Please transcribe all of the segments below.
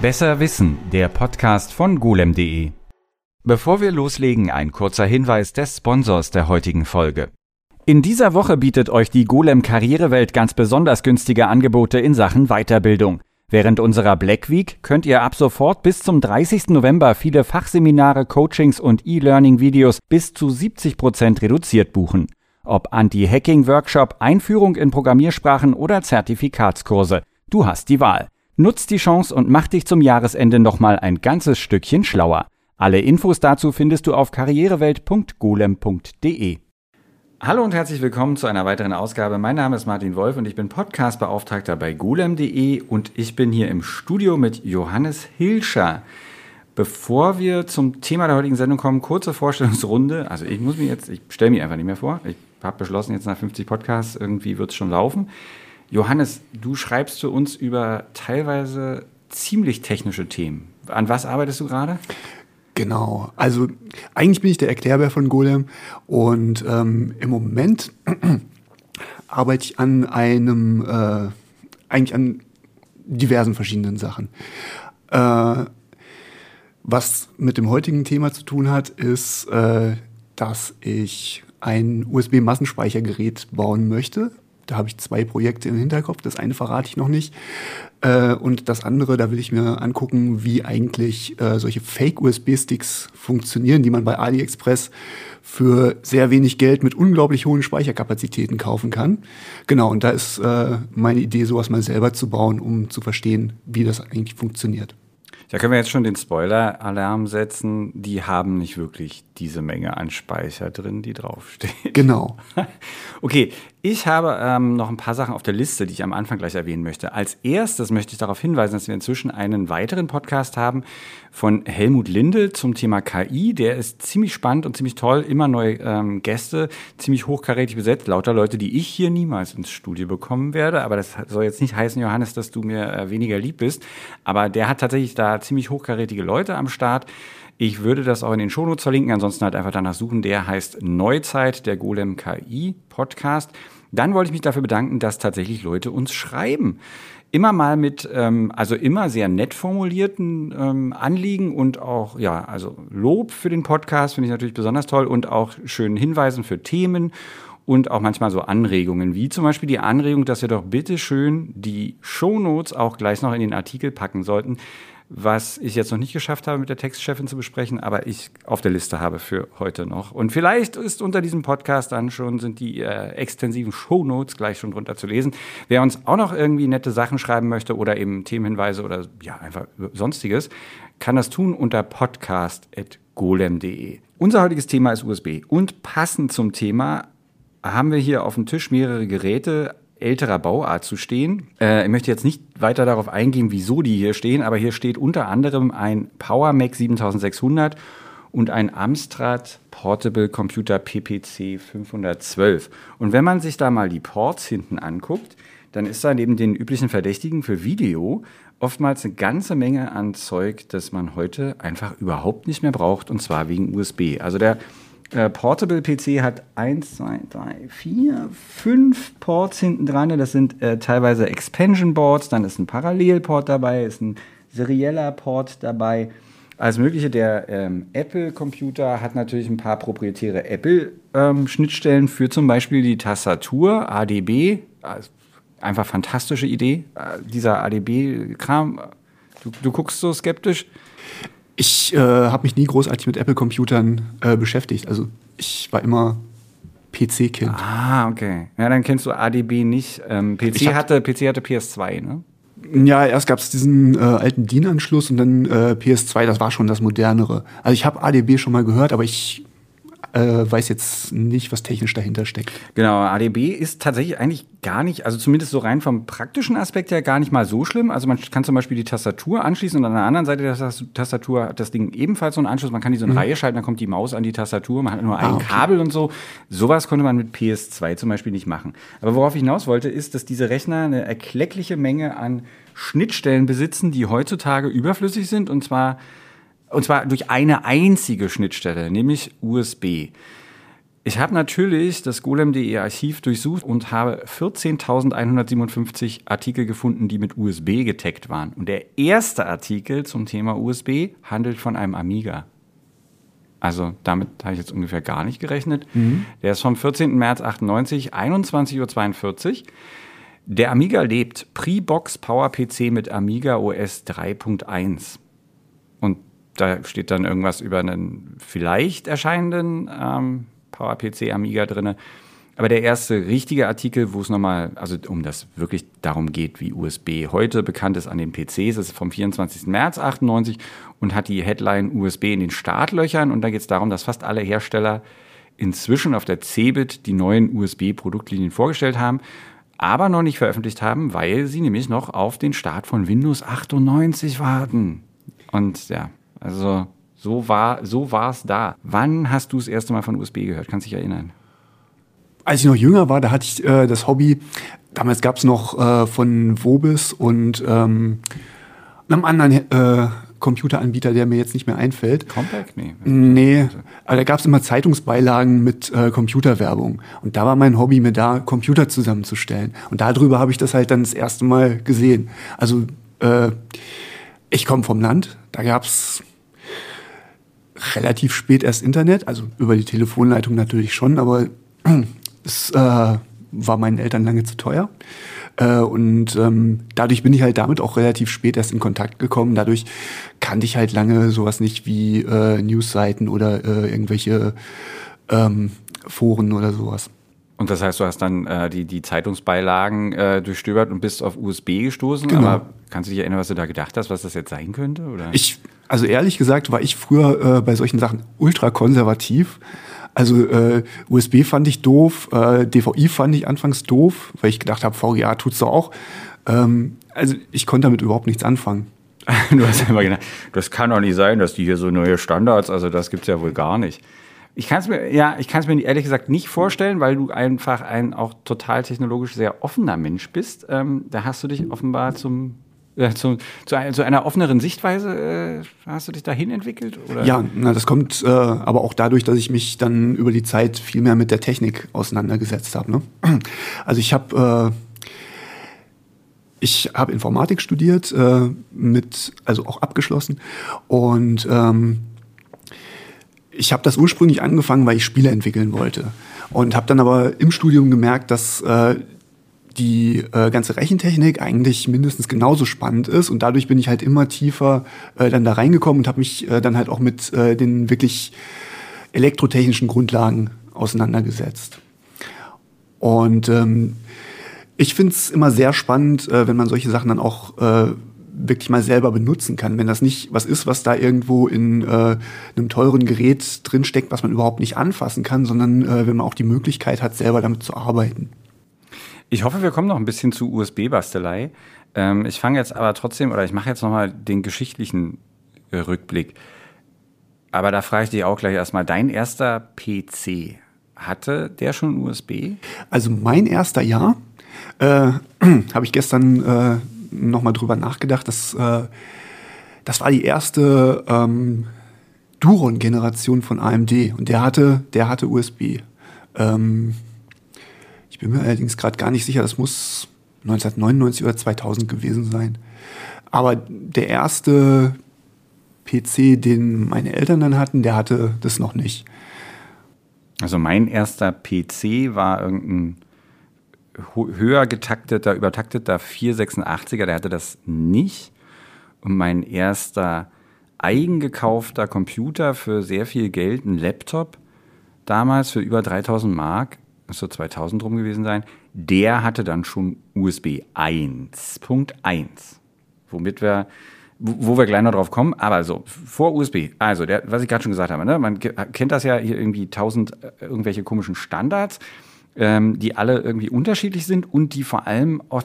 Besser Wissen, der Podcast von golem.de. Bevor wir loslegen, ein kurzer Hinweis des Sponsors der heutigen Folge. In dieser Woche bietet euch die Golem Karrierewelt ganz besonders günstige Angebote in Sachen Weiterbildung. Während unserer Black Week könnt ihr ab sofort bis zum 30. November viele Fachseminare, Coachings und E-Learning-Videos bis zu 70 Prozent reduziert buchen. Ob Anti-Hacking-Workshop, Einführung in Programmiersprachen oder Zertifikatskurse. Du hast die Wahl. Nutz die Chance und mach dich zum Jahresende nochmal ein ganzes Stückchen schlauer. Alle Infos dazu findest du auf karrierewelt.golem.de. Hallo und herzlich willkommen zu einer weiteren Ausgabe. Mein Name ist Martin Wolf und ich bin Podcastbeauftragter bei golem.de und ich bin hier im Studio mit Johannes Hilscher. Bevor wir zum Thema der heutigen Sendung kommen, kurze Vorstellungsrunde. Also ich muss mir jetzt, ich stelle mir einfach nicht mehr vor. Ich habe beschlossen, jetzt nach 50 Podcasts irgendwie wird es schon laufen. Johannes, du schreibst für uns über teilweise ziemlich technische Themen. An was arbeitest du gerade? Genau, also eigentlich bin ich der Erklärbär von Golem und ähm, im Moment arbeite ich an einem, äh, eigentlich an diversen verschiedenen Sachen. Äh, was mit dem heutigen Thema zu tun hat, ist, äh, dass ich ein USB-Massenspeichergerät bauen möchte da habe ich zwei Projekte im Hinterkopf. Das eine verrate ich noch nicht. Äh, und das andere, da will ich mir angucken, wie eigentlich äh, solche Fake-USB-Sticks funktionieren, die man bei AliExpress für sehr wenig Geld mit unglaublich hohen Speicherkapazitäten kaufen kann. Genau, und da ist äh, meine Idee, sowas mal selber zu bauen, um zu verstehen, wie das eigentlich funktioniert. Da können wir jetzt schon den Spoiler-Alarm setzen. Die haben nicht wirklich diese Menge an Speicher drin, die draufsteht. Genau. okay, ich habe ähm, noch ein paar Sachen auf der Liste, die ich am Anfang gleich erwähnen möchte. Als erstes möchte ich darauf hinweisen, dass wir inzwischen einen weiteren Podcast haben von Helmut Linde zum Thema KI. Der ist ziemlich spannend und ziemlich toll. Immer neue ähm, Gäste, ziemlich hochkarätig besetzt. Lauter Leute, die ich hier niemals ins Studio bekommen werde. Aber das soll jetzt nicht heißen, Johannes, dass du mir äh, weniger lieb bist. Aber der hat tatsächlich da ziemlich hochkarätige Leute am Start. Ich würde das auch in den Shownotes verlinken, ansonsten halt einfach danach suchen. Der heißt Neuzeit, der Golem KI Podcast. Dann wollte ich mich dafür bedanken, dass tatsächlich Leute uns schreiben. Immer mal mit, ähm, also immer sehr nett formulierten ähm, Anliegen und auch, ja, also Lob für den Podcast finde ich natürlich besonders toll und auch schönen Hinweisen für Themen und auch manchmal so Anregungen, wie zum Beispiel die Anregung, dass wir doch bitte schön die Shownotes auch gleich noch in den Artikel packen sollten was ich jetzt noch nicht geschafft habe, mit der Textchefin zu besprechen, aber ich auf der Liste habe für heute noch. Und vielleicht ist unter diesem Podcast dann schon, sind die äh, extensiven Shownotes gleich schon drunter zu lesen. Wer uns auch noch irgendwie nette Sachen schreiben möchte oder eben Themenhinweise oder ja, einfach sonstiges, kann das tun unter podcast.golem.de. Unser heutiges Thema ist USB und passend zum Thema haben wir hier auf dem Tisch mehrere Geräte, älterer Bauart zu stehen. Äh, ich möchte jetzt nicht weiter darauf eingehen, wieso die hier stehen, aber hier steht unter anderem ein Power Mac 7600 und ein Amstrad Portable Computer PPC 512. Und wenn man sich da mal die Ports hinten anguckt, dann ist da neben den üblichen Verdächtigen für Video oftmals eine ganze Menge an Zeug, das man heute einfach überhaupt nicht mehr braucht, und zwar wegen USB. Also der äh, Portable PC hat 1, 2, 3, 4, 5 Ports hinten dran. Das sind äh, teilweise Expansion Boards, dann ist ein Parallelport dabei, ist ein serieller Port dabei. Alles Mögliche. Der ähm, Apple-Computer hat natürlich ein paar proprietäre Apple-Schnittstellen ähm, für zum Beispiel die Tastatur, ADB. Also einfach fantastische Idee. Äh, dieser ADB-Kram. Du, du guckst so skeptisch. Ich äh, habe mich nie großartig mit Apple-Computern äh, beschäftigt. Also ich war immer PC-Kind. Ah, okay. Ja, dann kennst du ADB nicht. Ähm, PC, hatte, PC hatte PS2, ne? Ja, erst gab es diesen äh, alten DIN-Anschluss und dann äh, PS2, das war schon das modernere. Also ich habe ADB schon mal gehört, aber ich äh, weiß jetzt nicht, was technisch dahinter steckt. Genau, ADB ist tatsächlich eigentlich gar nicht, also zumindest so rein vom praktischen Aspekt her gar nicht mal so schlimm. Also man kann zum Beispiel die Tastatur anschließen und an der anderen Seite der Tastatur hat das Ding ebenfalls so einen Anschluss. Man kann die so in mhm. Reihe schalten, dann kommt die Maus an die Tastatur, man hat nur ein ah, okay. Kabel und so. Sowas konnte man mit PS2 zum Beispiel nicht machen. Aber worauf ich hinaus wollte, ist, dass diese Rechner eine erkleckliche Menge an Schnittstellen besitzen, die heutzutage überflüssig sind und zwar und zwar durch eine einzige Schnittstelle, nämlich USB. Ich habe natürlich das golem.de Archiv durchsucht und habe 14.157 Artikel gefunden, die mit USB getaggt waren. Und der erste Artikel zum Thema USB handelt von einem Amiga. Also damit habe ich jetzt ungefähr gar nicht gerechnet. Mhm. Der ist vom 14. März 98, 21.42 Uhr. Der Amiga lebt. Pre-Box Power PC mit Amiga OS 3.1. Und da steht dann irgendwas über einen vielleicht erscheinenden ähm, PowerPC Amiga drin. Aber der erste richtige Artikel, wo es nochmal, also um das wirklich darum geht, wie USB heute bekannt ist an den PCs, ist vom 24. März 98 und hat die Headline USB in den Startlöchern. Und da geht es darum, dass fast alle Hersteller inzwischen auf der CeBIT die neuen USB-Produktlinien vorgestellt haben, aber noch nicht veröffentlicht haben, weil sie nämlich noch auf den Start von Windows 98 warten. Und ja, also so war so war's da. Wann hast du das erste Mal von USB gehört? Kannst dich erinnern? Als ich noch jünger war, da hatte ich äh, das Hobby. Damals gab es noch äh, von Vobis und ähm, einem anderen äh, Computeranbieter, der mir jetzt nicht mehr einfällt. Compact? Nee. Nee, aber da gab es immer Zeitungsbeilagen mit äh, Computerwerbung. Und da war mein Hobby, mir da Computer zusammenzustellen. Und darüber habe ich das halt dann das erste Mal gesehen. Also äh, ich komme vom Land, da gab es relativ spät erst Internet, also über die Telefonleitung natürlich schon, aber es äh, war meinen Eltern lange zu teuer. Äh, und ähm, dadurch bin ich halt damit auch relativ spät erst in Kontakt gekommen. Dadurch kannte ich halt lange sowas nicht wie äh, Newsseiten oder äh, irgendwelche ähm, Foren oder sowas. Und das heißt, du hast dann äh, die, die Zeitungsbeilagen äh, durchstöbert und bist auf USB gestoßen. Genau. Aber kannst du dich erinnern, was du da gedacht hast, was das jetzt sein könnte? Oder? Ich, also ehrlich gesagt, war ich früher äh, bei solchen Sachen ultra konservativ. Also äh, USB fand ich doof, äh, DVI fand ich anfangs doof, weil ich gedacht habe, VGA tut's doch auch. Ähm, also ich konnte damit überhaupt nichts anfangen. du hast immer gedacht, das kann doch nicht sein, dass die hier so neue Standards, also das gibt's ja wohl gar nicht. Ich kann es mir, ja, ich kann es mir ehrlich gesagt nicht vorstellen, weil du einfach ein auch total technologisch sehr offener Mensch bist. Ähm, da hast du dich offenbar zum äh, zu, zu, einer, zu, einer offeneren Sichtweise äh, hast du dich dahin entwickelt? Oder? Ja, na, das kommt äh, aber auch dadurch, dass ich mich dann über die Zeit viel mehr mit der Technik auseinandergesetzt habe. Ne? Also ich habe äh, ich habe Informatik studiert, äh, mit also auch abgeschlossen und ähm, ich habe das ursprünglich angefangen, weil ich Spiele entwickeln wollte. Und habe dann aber im Studium gemerkt, dass äh, die äh, ganze Rechentechnik eigentlich mindestens genauso spannend ist. Und dadurch bin ich halt immer tiefer äh, dann da reingekommen und habe mich äh, dann halt auch mit äh, den wirklich elektrotechnischen Grundlagen auseinandergesetzt. Und ähm, ich finde es immer sehr spannend, äh, wenn man solche Sachen dann auch äh, wirklich mal selber benutzen kann. Wenn das nicht was ist, was da irgendwo in äh, einem teuren Gerät drinsteckt, was man überhaupt nicht anfassen kann, sondern äh, wenn man auch die Möglichkeit hat, selber damit zu arbeiten. Ich hoffe, wir kommen noch ein bisschen zu USB-Bastelei. Ähm, ich fange jetzt aber trotzdem, oder ich mache jetzt nochmal den geschichtlichen äh, Rückblick. Aber da frage ich dich auch gleich erstmal, dein erster PC, hatte der schon USB? Also mein erster ja. Äh, Habe ich gestern äh, nochmal drüber nachgedacht. Das, äh, das war die erste ähm, Duron-Generation von AMD und der hatte, der hatte USB. Ähm, ich bin mir allerdings gerade gar nicht sicher, das muss 1999 oder 2000 gewesen sein. Aber der erste PC, den meine Eltern dann hatten, der hatte das noch nicht. Also mein erster PC war irgendein höher getakteter, übertakteter 486er, der hatte das nicht. Und mein erster eigengekaufter Computer für sehr viel Geld, ein Laptop, damals für über 3000 Mark, muss so 2000 rum gewesen sein, der hatte dann schon USB 1.1. Womit wir, wo wir gleich noch drauf kommen, aber so, vor USB, also der, was ich gerade schon gesagt habe, ne? man kennt das ja hier irgendwie 1000 äh, irgendwelche komischen Standards ähm, die alle irgendwie unterschiedlich sind und die vor allem auch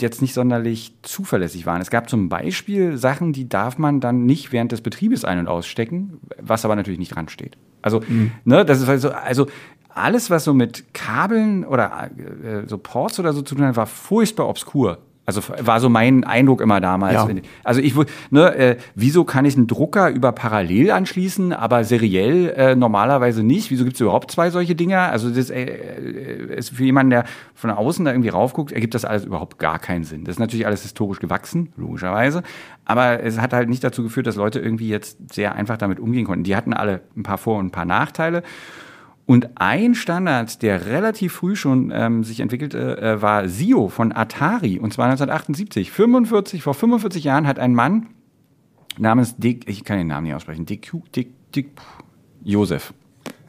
jetzt nicht sonderlich zuverlässig waren. Es gab zum Beispiel Sachen, die darf man dann nicht während des Betriebes ein- und ausstecken, was aber natürlich nicht dran steht. Also, mhm. ne, das ist also, also alles, was so mit Kabeln oder äh, so Ports oder so zu tun hat, war furchtbar obskur. Also war so mein Eindruck immer damals. Ja. Also ich ne, äh, wieso kann ich einen Drucker über parallel anschließen, aber seriell äh, normalerweise nicht? Wieso gibt es überhaupt zwei solche Dinger? Also das äh, äh, ist für jemanden, der von außen da irgendwie raufguckt, ergibt das alles überhaupt gar keinen Sinn. Das ist natürlich alles historisch gewachsen, logischerweise. Aber es hat halt nicht dazu geführt, dass Leute irgendwie jetzt sehr einfach damit umgehen konnten. Die hatten alle ein paar Vor- und ein paar Nachteile. Und ein Standard, der relativ früh schon ähm, sich entwickelte, äh, war SIO von Atari, und zwar 1978. 45, vor 45 Jahren hat ein Mann namens Dick, ich kann den Namen nicht aussprechen, Dick, Dick, Dick, Josef.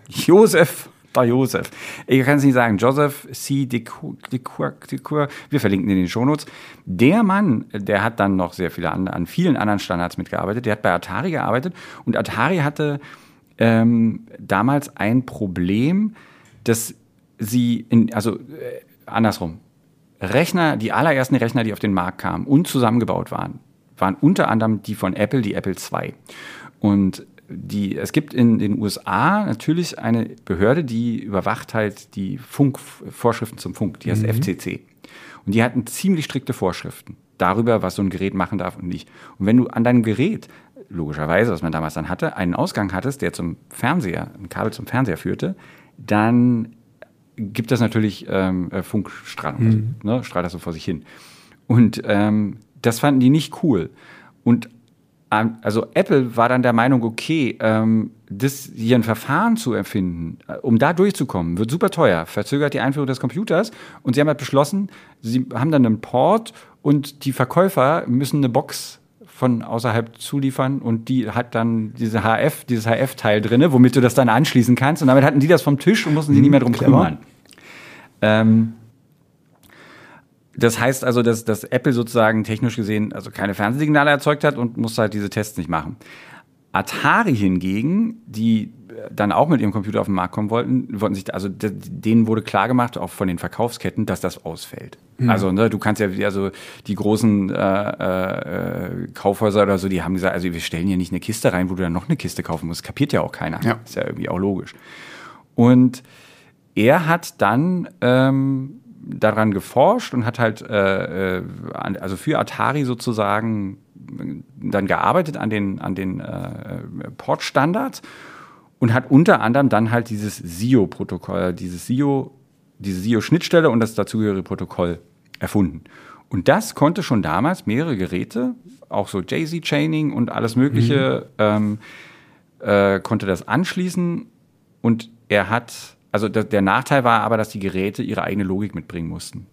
Josef, da Josef. Ich kann es nicht sagen, Joseph C. Dicour, Dicour, Dicour. wir verlinken in den Shownotes. Der Mann, der hat dann noch sehr viele an, an vielen anderen Standards mitgearbeitet, der hat bei Atari gearbeitet und Atari hatte ähm, damals ein Problem, dass sie, in, also äh, andersrum, Rechner, die allerersten Rechner, die auf den Markt kamen und zusammengebaut waren, waren unter anderem die von Apple, die Apple II. Und die, es gibt in den USA natürlich eine Behörde, die überwacht halt die Funkvorschriften zum Funk, die heißt mhm. FCC. Und die hatten ziemlich strikte Vorschriften darüber, was so ein Gerät machen darf und nicht. Und wenn du an deinem Gerät logischerweise, was man damals dann hatte, einen Ausgang hattest, der zum Fernseher, ein Kabel zum Fernseher führte, dann gibt das natürlich ähm, äh, Funkstrahlung, mhm. also, ne, strahlt das so vor sich hin. Und ähm, das fanden die nicht cool. Und ähm, also Apple war dann der Meinung, okay, ähm, das hier ein Verfahren zu erfinden, äh, um da durchzukommen, wird super teuer, verzögert die Einführung des Computers. Und sie haben halt beschlossen, sie haben dann einen Port und die Verkäufer müssen eine Box von außerhalb zuliefern und die hat dann diese HF, dieses HF-Teil drin, womit du das dann anschließen kannst. Und damit hatten die das vom Tisch und mussten sich nicht mehr drum Clever. kümmern. Ähm, das heißt also, dass, dass Apple sozusagen technisch gesehen also keine Fernsehsignale erzeugt hat und musste halt diese Tests nicht machen. Atari hingegen, die dann auch mit ihrem Computer auf den Markt kommen wollten, wollten sich, also denen wurde klar gemacht, auch von den Verkaufsketten, dass das ausfällt. Mhm. Also ne, du kannst ja, also die großen äh, äh, Kaufhäuser oder so, die haben gesagt, also wir stellen hier nicht eine Kiste rein, wo du dann noch eine Kiste kaufen musst. Kapiert ja auch keiner. Ja. Ist ja irgendwie auch logisch. Und er hat dann ähm, daran geforscht und hat halt, äh, äh also für Atari sozusagen dann gearbeitet an den, an den äh, Portstandards und hat unter anderem dann halt dieses SIO-Protokoll, dieses SIO, diese SIO-Schnittstelle und das dazugehörige Protokoll erfunden. Und das konnte schon damals mehrere Geräte, auch so Jay-Z-Chaining und alles Mögliche, mhm. ähm, äh, konnte das anschließen. Und er hat, also der, der Nachteil war aber, dass die Geräte ihre eigene Logik mitbringen mussten.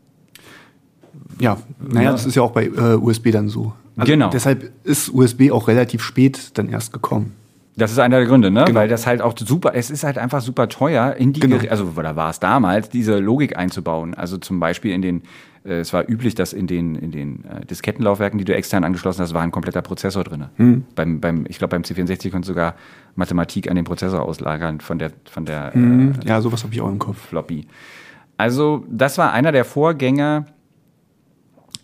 Ja, naja, ja. das ist ja auch bei äh, USB dann so. Also genau. Deshalb ist USB auch relativ spät dann erst gekommen. Das ist einer der Gründe, ne? Genau. Weil das halt auch super, es ist halt einfach super teuer, in die, genau. also oder war es damals, diese Logik einzubauen. Also zum Beispiel in den, äh, es war üblich, dass in den, in den äh, Diskettenlaufwerken, die du extern angeschlossen hast, war ein kompletter Prozessor drin. Hm. Beim, beim, ich glaube, beim C64 konntest du sogar Mathematik an den Prozessor auslagern von der, von der hm. äh, Ja, sowas habe ich auch im Kopf. Floppy. Also, das war einer der Vorgänger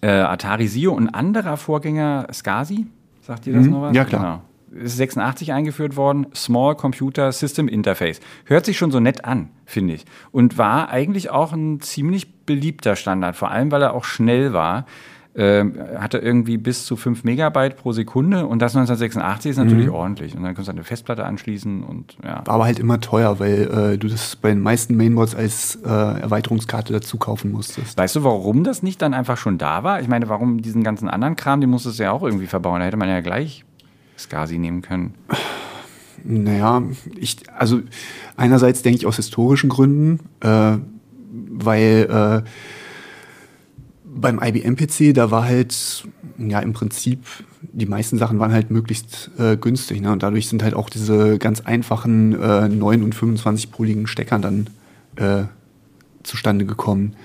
äh, Atari Sio und anderer Vorgänger SCSI. Sagt ihr das hm. noch was? Ja, klar. Genau 86 eingeführt worden, Small Computer System Interface. Hört sich schon so nett an, finde ich. Und war eigentlich auch ein ziemlich beliebter Standard, vor allem weil er auch schnell war. Ähm, hatte irgendwie bis zu 5 Megabyte pro Sekunde und das 1986 ist natürlich mhm. ordentlich. Und dann kannst du eine Festplatte anschließen und ja. War aber halt immer teuer, weil äh, du das bei den meisten Mainboards als äh, Erweiterungskarte dazu kaufen musstest. Weißt du, warum das nicht dann einfach schon da war? Ich meine, warum diesen ganzen anderen Kram, den musstest du ja auch irgendwie verbauen. Da hätte man ja gleich Skasi nehmen können? Naja, ich, also einerseits denke ich aus historischen Gründen, äh, weil äh, beim IBM-PC, da war halt, ja, im Prinzip, die meisten Sachen waren halt möglichst äh, günstig. Ne? Und dadurch sind halt auch diese ganz einfachen äh, 9 und 25-poligen Steckern dann äh, zustande gekommen.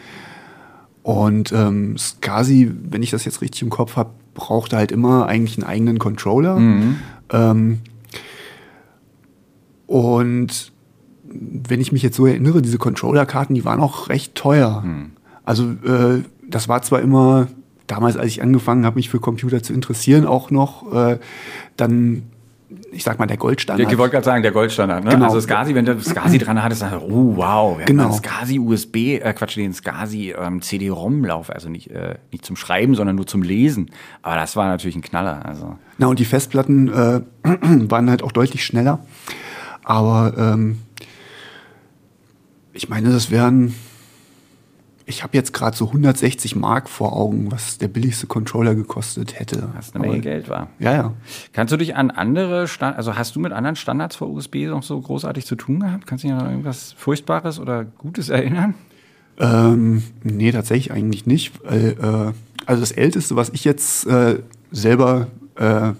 Und ähm, SCSI, wenn ich das jetzt richtig im Kopf habe, brauchte halt immer eigentlich einen eigenen Controller. Mhm. Ähm, und wenn ich mich jetzt so erinnere, diese Controller-Karten, die waren auch recht teuer. Mhm. Also äh, das war zwar immer damals, als ich angefangen habe, mich für Computer zu interessieren, auch noch, äh, dann ich sag mal, der Goldstandard. Ich wollte gerade sagen, der Goldstandard. Ne? Genau. Also SCSI, wenn du SCSI dran hattest, dann, oh wow, wir Genau. haben einen SCSI USB, äh, Quatsch, den SCSI ähm, CD-ROM-Lauf, also nicht, äh, nicht zum Schreiben, sondern nur zum Lesen. Aber das war natürlich ein Knaller. Also Na, und die Festplatten äh, waren halt auch deutlich schneller. Aber ähm, ich meine, das wären. Ich habe jetzt gerade so 160 Mark vor Augen, was der billigste Controller gekostet hätte. was eine Menge Aber- Geld war. Ja, ja. Kannst du dich an andere, Stand also hast du mit anderen Standards vor USB noch so großartig zu tun gehabt? Kannst du dich an irgendwas Furchtbares oder Gutes erinnern? Ähm, nee, tatsächlich eigentlich nicht. Weil, äh, also das Älteste, was ich jetzt äh, selber äh,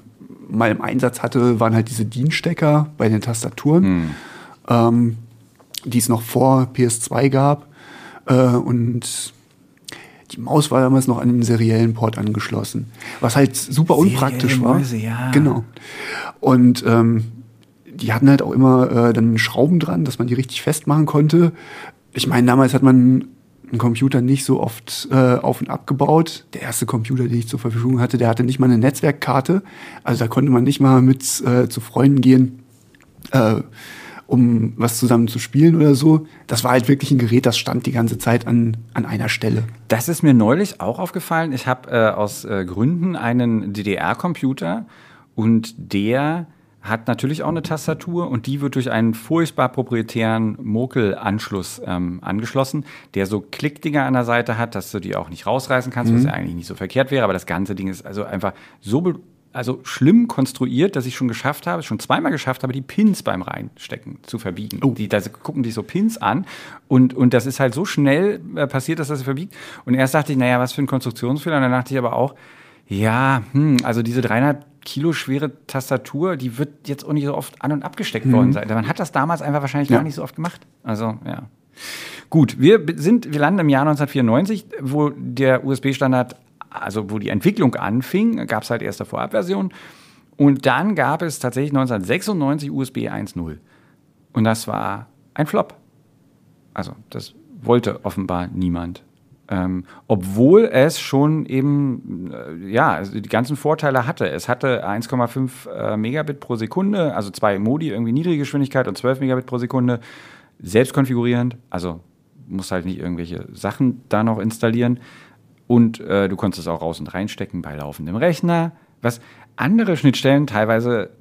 mal im Einsatz hatte, waren halt diese DIN-Stecker bei den Tastaturen, ähm, die es noch vor PS2 gab. Äh, und die Maus war damals noch an den seriellen Port angeschlossen, was halt super unpraktisch war. Mäuse, ja. Genau. Und ähm, die hatten halt auch immer äh, dann Schrauben dran, dass man die richtig festmachen konnte. Ich meine, damals hat man einen Computer nicht so oft äh, auf und abgebaut. Der erste Computer, den ich zur Verfügung hatte, der hatte nicht mal eine Netzwerkkarte. Also da konnte man nicht mal mit äh, zu Freunden gehen, äh, um was zusammen zu spielen oder so. Das war halt wirklich ein Gerät, das stand die ganze Zeit an, an einer Stelle. Das ist mir neulich auch aufgefallen. Ich habe äh, aus äh, Gründen einen DDR-Computer und der hat natürlich auch eine Tastatur und die wird durch einen furchtbar proprietären Mokel-Anschluss ähm, angeschlossen, der so Klickdinger an der Seite hat, dass du die auch nicht rausreißen kannst, was ja eigentlich nicht so verkehrt wäre, aber das ganze Ding ist also einfach so also schlimm konstruiert, dass ich schon geschafft habe, schon zweimal geschafft habe, die Pins beim Reinstecken zu verbiegen. Oh. Die, da gucken die so Pins an und, und das ist halt so schnell äh, passiert, dass das verbiegt. Und erst dachte ich, naja, was für ein Konstruktionsfehler. Und dann dachte ich aber auch, ja, hm, also diese 300 Kilo schwere Tastatur, die wird jetzt auch nicht so oft an- und abgesteckt worden sein. Man hat das damals einfach wahrscheinlich Ja. gar nicht so oft gemacht. Also, ja. Gut, wir sind, wir landen im Jahr 1994, wo der USB-Standard, also wo die Entwicklung anfing, gab es halt erste Vorabversion. Und dann gab es tatsächlich 1996 USB 1.0. Und das war ein Flop. Also, das wollte offenbar niemand. Ähm, obwohl es schon eben, äh, ja, die ganzen Vorteile hatte. Es hatte 1,5 äh, Megabit pro Sekunde, also zwei Modi, irgendwie niedrige Geschwindigkeit und 12 Megabit pro Sekunde, selbst konfigurierend. Also musst halt nicht irgendwelche Sachen da noch installieren. Und äh, du konntest es auch raus und reinstecken bei laufendem Rechner. Was andere Schnittstellen teilweise,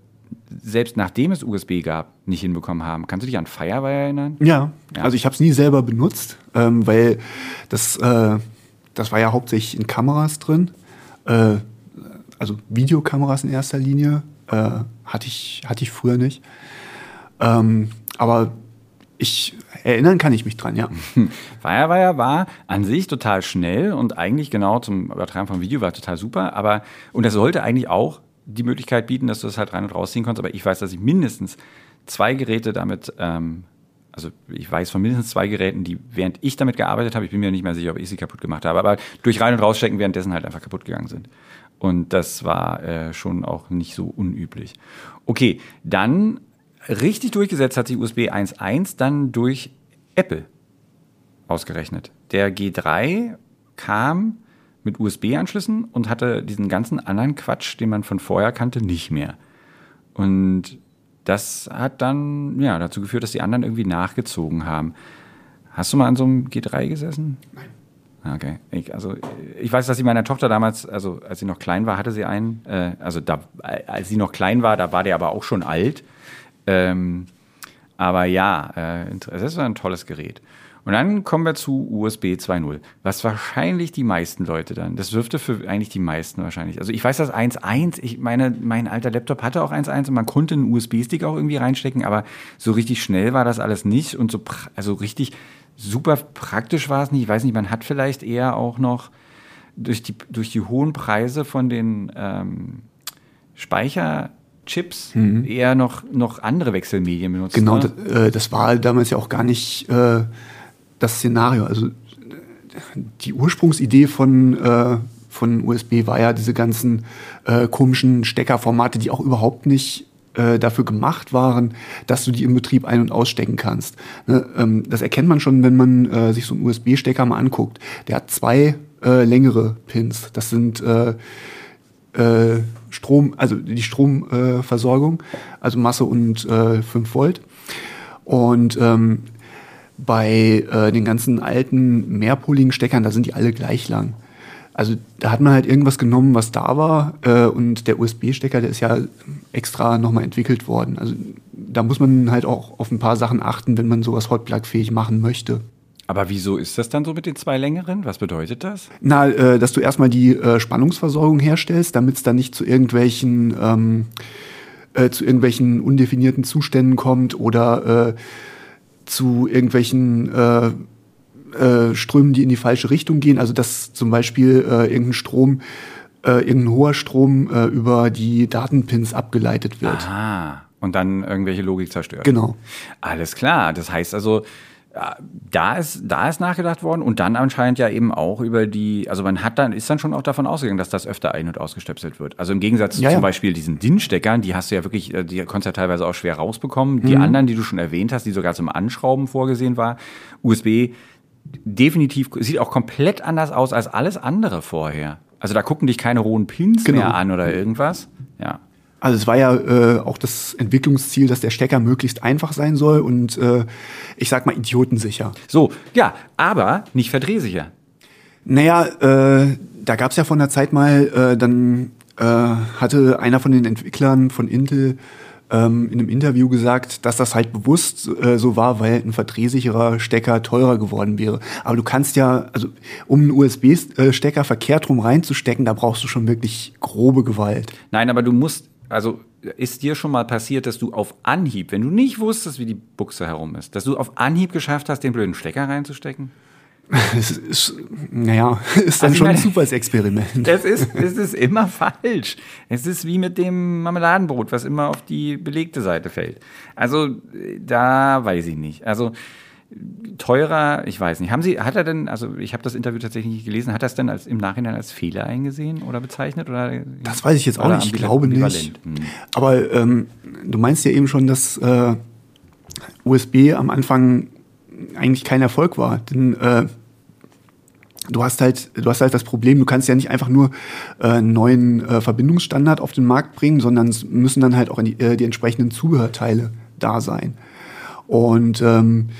selbst nachdem es USB gab, nicht hinbekommen haben. Kannst du dich an Firewire erinnern? Ja, Ja. also ich habe es nie selber benutzt, ähm, weil das, äh, das war ja hauptsächlich in Kameras drin. Äh, also Videokameras in erster Linie äh, hatte, ich, hatte ich früher nicht. Ähm, aber ich erinnern kann ich mich dran, ja. Firewire war an sich total schnell und eigentlich genau zum Übertragen von Video war total super, aber und das sollte eigentlich auch die Möglichkeit bieten, dass du das halt rein und rausziehen konntest, aber ich weiß, dass ich mindestens zwei Geräte damit, ähm, also ich weiß von mindestens zwei Geräten, die während ich damit gearbeitet habe, ich bin mir nicht mehr sicher, ob ich sie kaputt gemacht habe, aber durch rein und rausstecken währenddessen halt einfach kaputt gegangen sind. Und das war äh, schon auch nicht so unüblich. Okay, dann richtig durchgesetzt hat sich USB 1.1 dann durch Apple ausgerechnet. Der G3 kam mit USB-Anschlüssen und hatte diesen ganzen anderen Quatsch, den man von vorher kannte, nicht mehr. Und das hat dann ja, dazu geführt, dass die anderen irgendwie nachgezogen haben. Hast du mal an so einem G3 gesessen? Nein. Okay. Ich, also ich weiß, dass sie meiner Tochter damals, also als sie noch klein war, hatte sie einen. Äh, also da, als sie noch klein war, da war der aber auch schon alt. Ähm, aber ja, äh, das ist ein tolles Gerät. Und dann kommen wir zu USB 2.0, was wahrscheinlich die meisten Leute dann, das dürfte für eigentlich die meisten wahrscheinlich. Also ich weiß, dass 1.1, ich meine, mein alter Laptop hatte auch 1.1 und man konnte einen USB-Stick auch irgendwie reinstecken, aber so richtig schnell war das alles nicht und so, also richtig super praktisch war es nicht. Ich weiß nicht, man hat vielleicht eher auch noch durch die, durch die hohen Preise von den ähm, Speicherchips eher noch, noch andere Wechselmedien benutzt. Genau, das, äh, das war damals ja auch gar nicht äh, das Szenario. Also die Ursprungsidee von, äh, von USB war ja diese ganzen äh, komischen Steckerformate, die auch überhaupt nicht äh, dafür gemacht waren, dass du die im Betrieb ein- und ausstecken kannst. Ne, ähm, das erkennt man schon, wenn man äh, sich so einen USB-Stecker mal anguckt. Der hat zwei längere Pins. Das sind äh, äh, Strom, also die Stromversorgung, also Masse und äh, 5 Volt. Und ähm, bei äh, den ganzen alten mehrpoligen Steckern, da sind die alle gleich lang. Also da hat man halt irgendwas genommen, was da war. Äh, und der USB-Stecker, der ist ja extra nochmal entwickelt worden. Also da muss man halt auch auf ein paar Sachen achten, wenn man sowas Hotplug-fähig machen möchte. Aber wieso ist das dann so mit den zwei längeren? Was bedeutet das? Na, äh, dass du erstmal die äh, Spannungsversorgung herstellst, damit es dann nicht zu irgendwelchen, ähm, äh, zu irgendwelchen undefinierten Zuständen kommt oder äh, zu irgendwelchen äh, äh, Strömen, die in die falsche Richtung gehen. Also dass zum Beispiel irgendein Strom, irgendein hoher Strom über die Datenpins abgeleitet wird. Ah, und dann irgendwelche Logik zerstört. Genau. Alles klar. Das heißt also, da ist, da ist nachgedacht worden und dann anscheinend ja eben auch über die, also man hat dann, ist dann schon auch davon ausgegangen, dass das öfter ein- und ausgestöpselt wird. Also im Gegensatz Ja, zu zum ja. Beispiel diesen DIN-Steckern, die hast du ja wirklich, äh, die konntest du ja teilweise auch schwer rausbekommen. Die Mhm. anderen, die du schon erwähnt hast, die sogar zum Anschrauben vorgesehen war, USB, definitiv, sieht auch komplett anders aus als alles andere vorher. Also da gucken dich keine hohen Pins Genau. mehr an oder irgendwas. Ja. Also es war ja äh, auch das Entwicklungsziel, dass der Stecker möglichst einfach sein soll und äh, ich sag mal idiotensicher. So, ja, aber nicht verdrehsicher. Naja, äh, da gab es ja von der Zeit mal, äh, dann äh, hatte einer von den Entwicklern von Intel ähm, in einem Interview gesagt, dass das halt bewusst äh, so war, weil ein verdrehsicherer Stecker teurer geworden wäre. Aber du kannst ja, also um einen USB-Stecker verkehrt rum reinzustecken, da brauchst du schon wirklich grobe Gewalt. Nein, aber du musst, also ist dir schon mal passiert, dass du auf Anhieb, wenn du nicht wusstest, wie die Buchse herum ist, dass du auf Anhieb geschafft hast, den blöden Stecker reinzustecken? Es ist, naja, ist dann Also schon ein meine- Zufallsexperiment. Das ist, es ist immer falsch. Es ist wie mit dem Marmeladenbrot, was immer auf die belegte Seite fällt. Also da weiß ich nicht. Also teurer, ich weiß nicht. Haben Sie, hat er denn, also ich habe das Interview tatsächlich nicht gelesen, hat er es denn als, im Nachhinein als Fehler eingesehen oder bezeichnet? Oder Das weiß ich jetzt auch nicht, ich glaube nicht. Hm. Aber ähm, du meinst ja eben schon, dass äh, USB am Anfang eigentlich kein Erfolg war. Denn äh, du hast halt, du hast halt das Problem, du kannst ja nicht einfach nur äh, einen neuen äh, Verbindungsstandard auf den Markt bringen, sondern es müssen dann halt auch die, äh, die entsprechenden Zubehörteile da sein. Und ähm,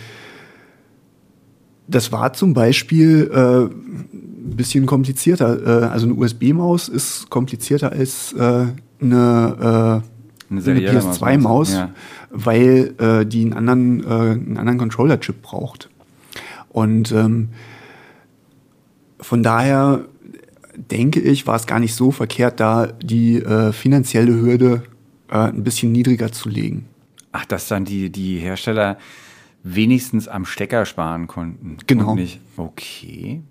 das war zum Beispiel äh, ein bisschen komplizierter. Äh, also eine USB-Maus ist komplizierter als äh, eine, Eine äh, eine Maus, PS2-Maus, ja. weil äh, die einen anderen, äh, einen anderen Controller-Chip braucht. Und ähm, von daher denke ich, war es gar nicht so verkehrt, da die äh, finanzielle Hürde äh, ein bisschen niedriger zu legen. Ach, dass dann die, die Hersteller wenigstens am Stecker sparen konnten. Genau. Nicht, okay.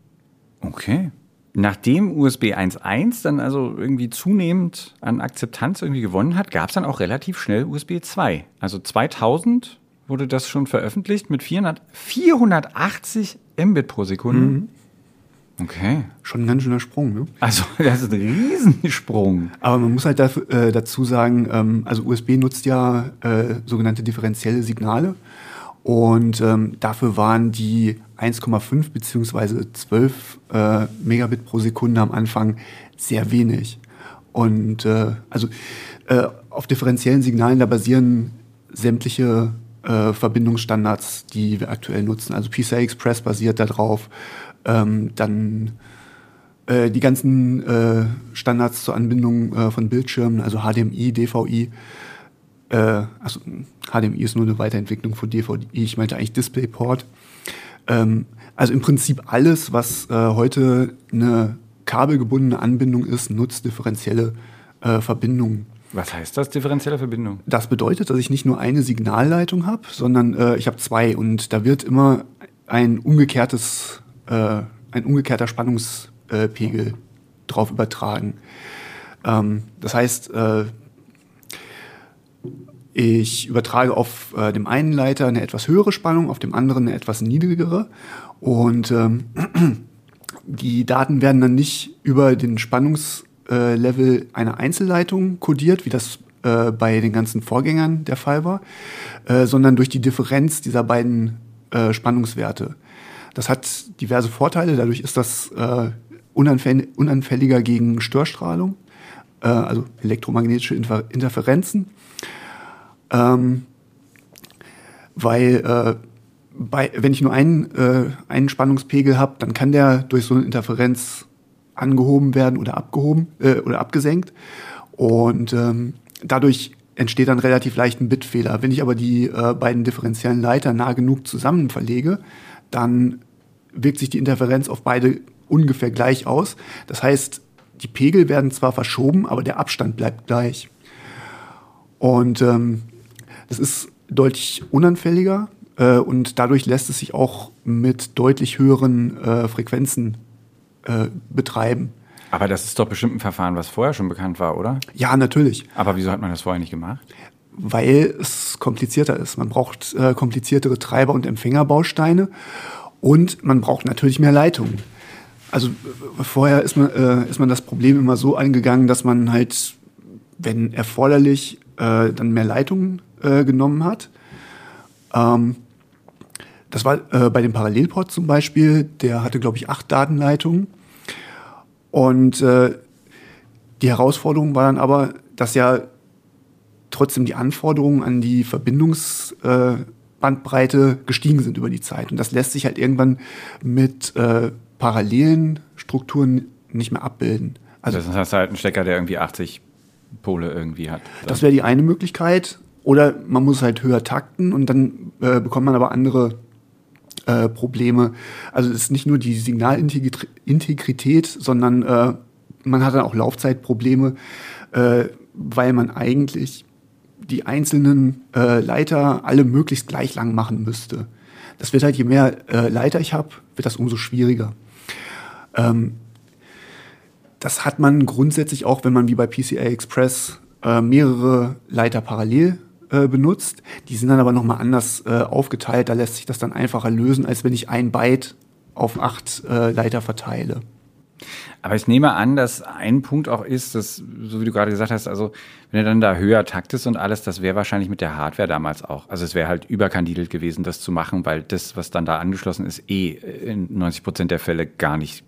Okay. Nachdem USB 1.1 dann also irgendwie zunehmend an Akzeptanz irgendwie gewonnen hat, gab es dann auch relativ schnell USB 2. Also 2000 wurde das schon veröffentlicht mit 400, 480 Mbit pro Sekunde. Mhm. Okay. Schon ein ganz schöner Sprung, ne? Also das ist ein Riesensprung. Aber man muss halt dafür, äh, dazu sagen, ähm, also USB nutzt ja äh, sogenannte differenzielle Signale. Und ähm, dafür waren die 1,5 beziehungsweise 12 äh, Megabit pro Sekunde am Anfang sehr wenig. Und äh, also äh, auf differenziellen Signalen, da basieren sämtliche äh, Verbindungsstandards, die wir aktuell nutzen. Also PCI Express basiert darauf. Ähm, dann äh, die ganzen äh, Standards zur Anbindung von Bildschirmen, also HDMI, DVI. Äh, also HDMI ist nur eine Weiterentwicklung von DVI. Ich meinte eigentlich DisplayPort. Ähm, also im Prinzip alles, was äh, heute eine kabelgebundene Anbindung ist, nutzt differenzielle äh, Verbindungen. Was heißt das, differenzielle Verbindung? Das bedeutet, dass ich nicht nur eine Signalleitung habe, sondern äh, ich habe zwei und da wird immer ein umgekehrtes, äh, ein umgekehrter Spannungspegel drauf übertragen. Ähm, das heißt, äh, ich übertrage auf äh, dem einen Leiter eine etwas höhere Spannung, auf dem anderen eine etwas niedrigere und ähm, die Daten werden dann nicht über den Spannungslevel einer Einzelleitung kodiert, wie das äh, bei den ganzen Vorgängern der Fall war, äh, sondern durch die Differenz dieser beiden äh, Spannungswerte. Das hat diverse Vorteile, dadurch ist das äh, unanfäll unanfälliger gegen Störstrahlung. äh, also elektromagnetische Inter Interferenzen. Ähm, weil äh, bei, wenn ich nur einen, äh, einen Spannungspegel habe, dann kann der durch so eine Interferenz angehoben werden oder abgehoben äh, oder abgesenkt. Und ähm, dadurch entsteht dann relativ leicht ein Bitfehler. Wenn ich aber die äh, beiden differenziellen Leiter nah genug zusammen verlege, dann wirkt sich die Interferenz auf beide ungefähr gleich aus. Das heißt, die Pegel werden zwar verschoben, aber der Abstand bleibt gleich. Und ähm, das ist deutlich unanfälliger äh, und dadurch lässt es sich auch mit deutlich höheren äh, Frequenzen äh, betreiben. Aber das ist doch bestimmt ein Verfahren, was vorher schon bekannt war, oder? Ja, natürlich. Aber wieso hat man das vorher nicht gemacht? Weil es komplizierter ist. Man braucht äh, kompliziertere Treiber- und Empfängerbausteine und man braucht natürlich mehr Leitungen. Also äh, vorher ist man, äh, ist man das Problem immer so angegangen, dass man halt, wenn erforderlich, dann mehr Leitungen äh, genommen hat. Ähm, das war äh, bei dem Parallelport zum Beispiel, der hatte, glaube ich, acht Datenleitungen. Und äh, die Herausforderung war dann aber, dass ja trotzdem die Anforderungen an die Verbindungsbandbreite äh, gestiegen sind über die Zeit. Und das lässt sich halt irgendwann mit äh, parallelen Strukturen nicht mehr abbilden. Also das heißt halt ein Stecker, der irgendwie 80 Pole irgendwie hat. Das wäre die eine Möglichkeit. Oder man muss halt höher takten und dann äh, bekommt man aber andere äh, Probleme. Also es ist nicht nur die Signalintegrität, sondern äh, man hat dann auch Laufzeitprobleme, äh, weil man eigentlich die einzelnen äh, Leiter alle möglichst gleich lang machen müsste. Das wird halt, je mehr äh, Leiter ich habe, wird das umso schwieriger. Ähm, das hat man grundsätzlich auch, wenn man wie bei PCI Express mehrere Leiter parallel äh, benutzt. Die sind dann aber nochmal anders äh, aufgeteilt. Da lässt sich das dann einfacher lösen, als wenn ich ein Byte auf acht äh, Leiter verteile. Aber ich nehme an, dass ein Punkt auch ist, dass, so wie du gerade gesagt hast, also wenn er dann da höher taktest und alles, das wäre wahrscheinlich mit der Hardware damals auch. Also es wäre halt überkandidelt gewesen, das zu machen, weil das, was dann da angeschlossen ist, eh in 90 Prozent der Fälle gar nicht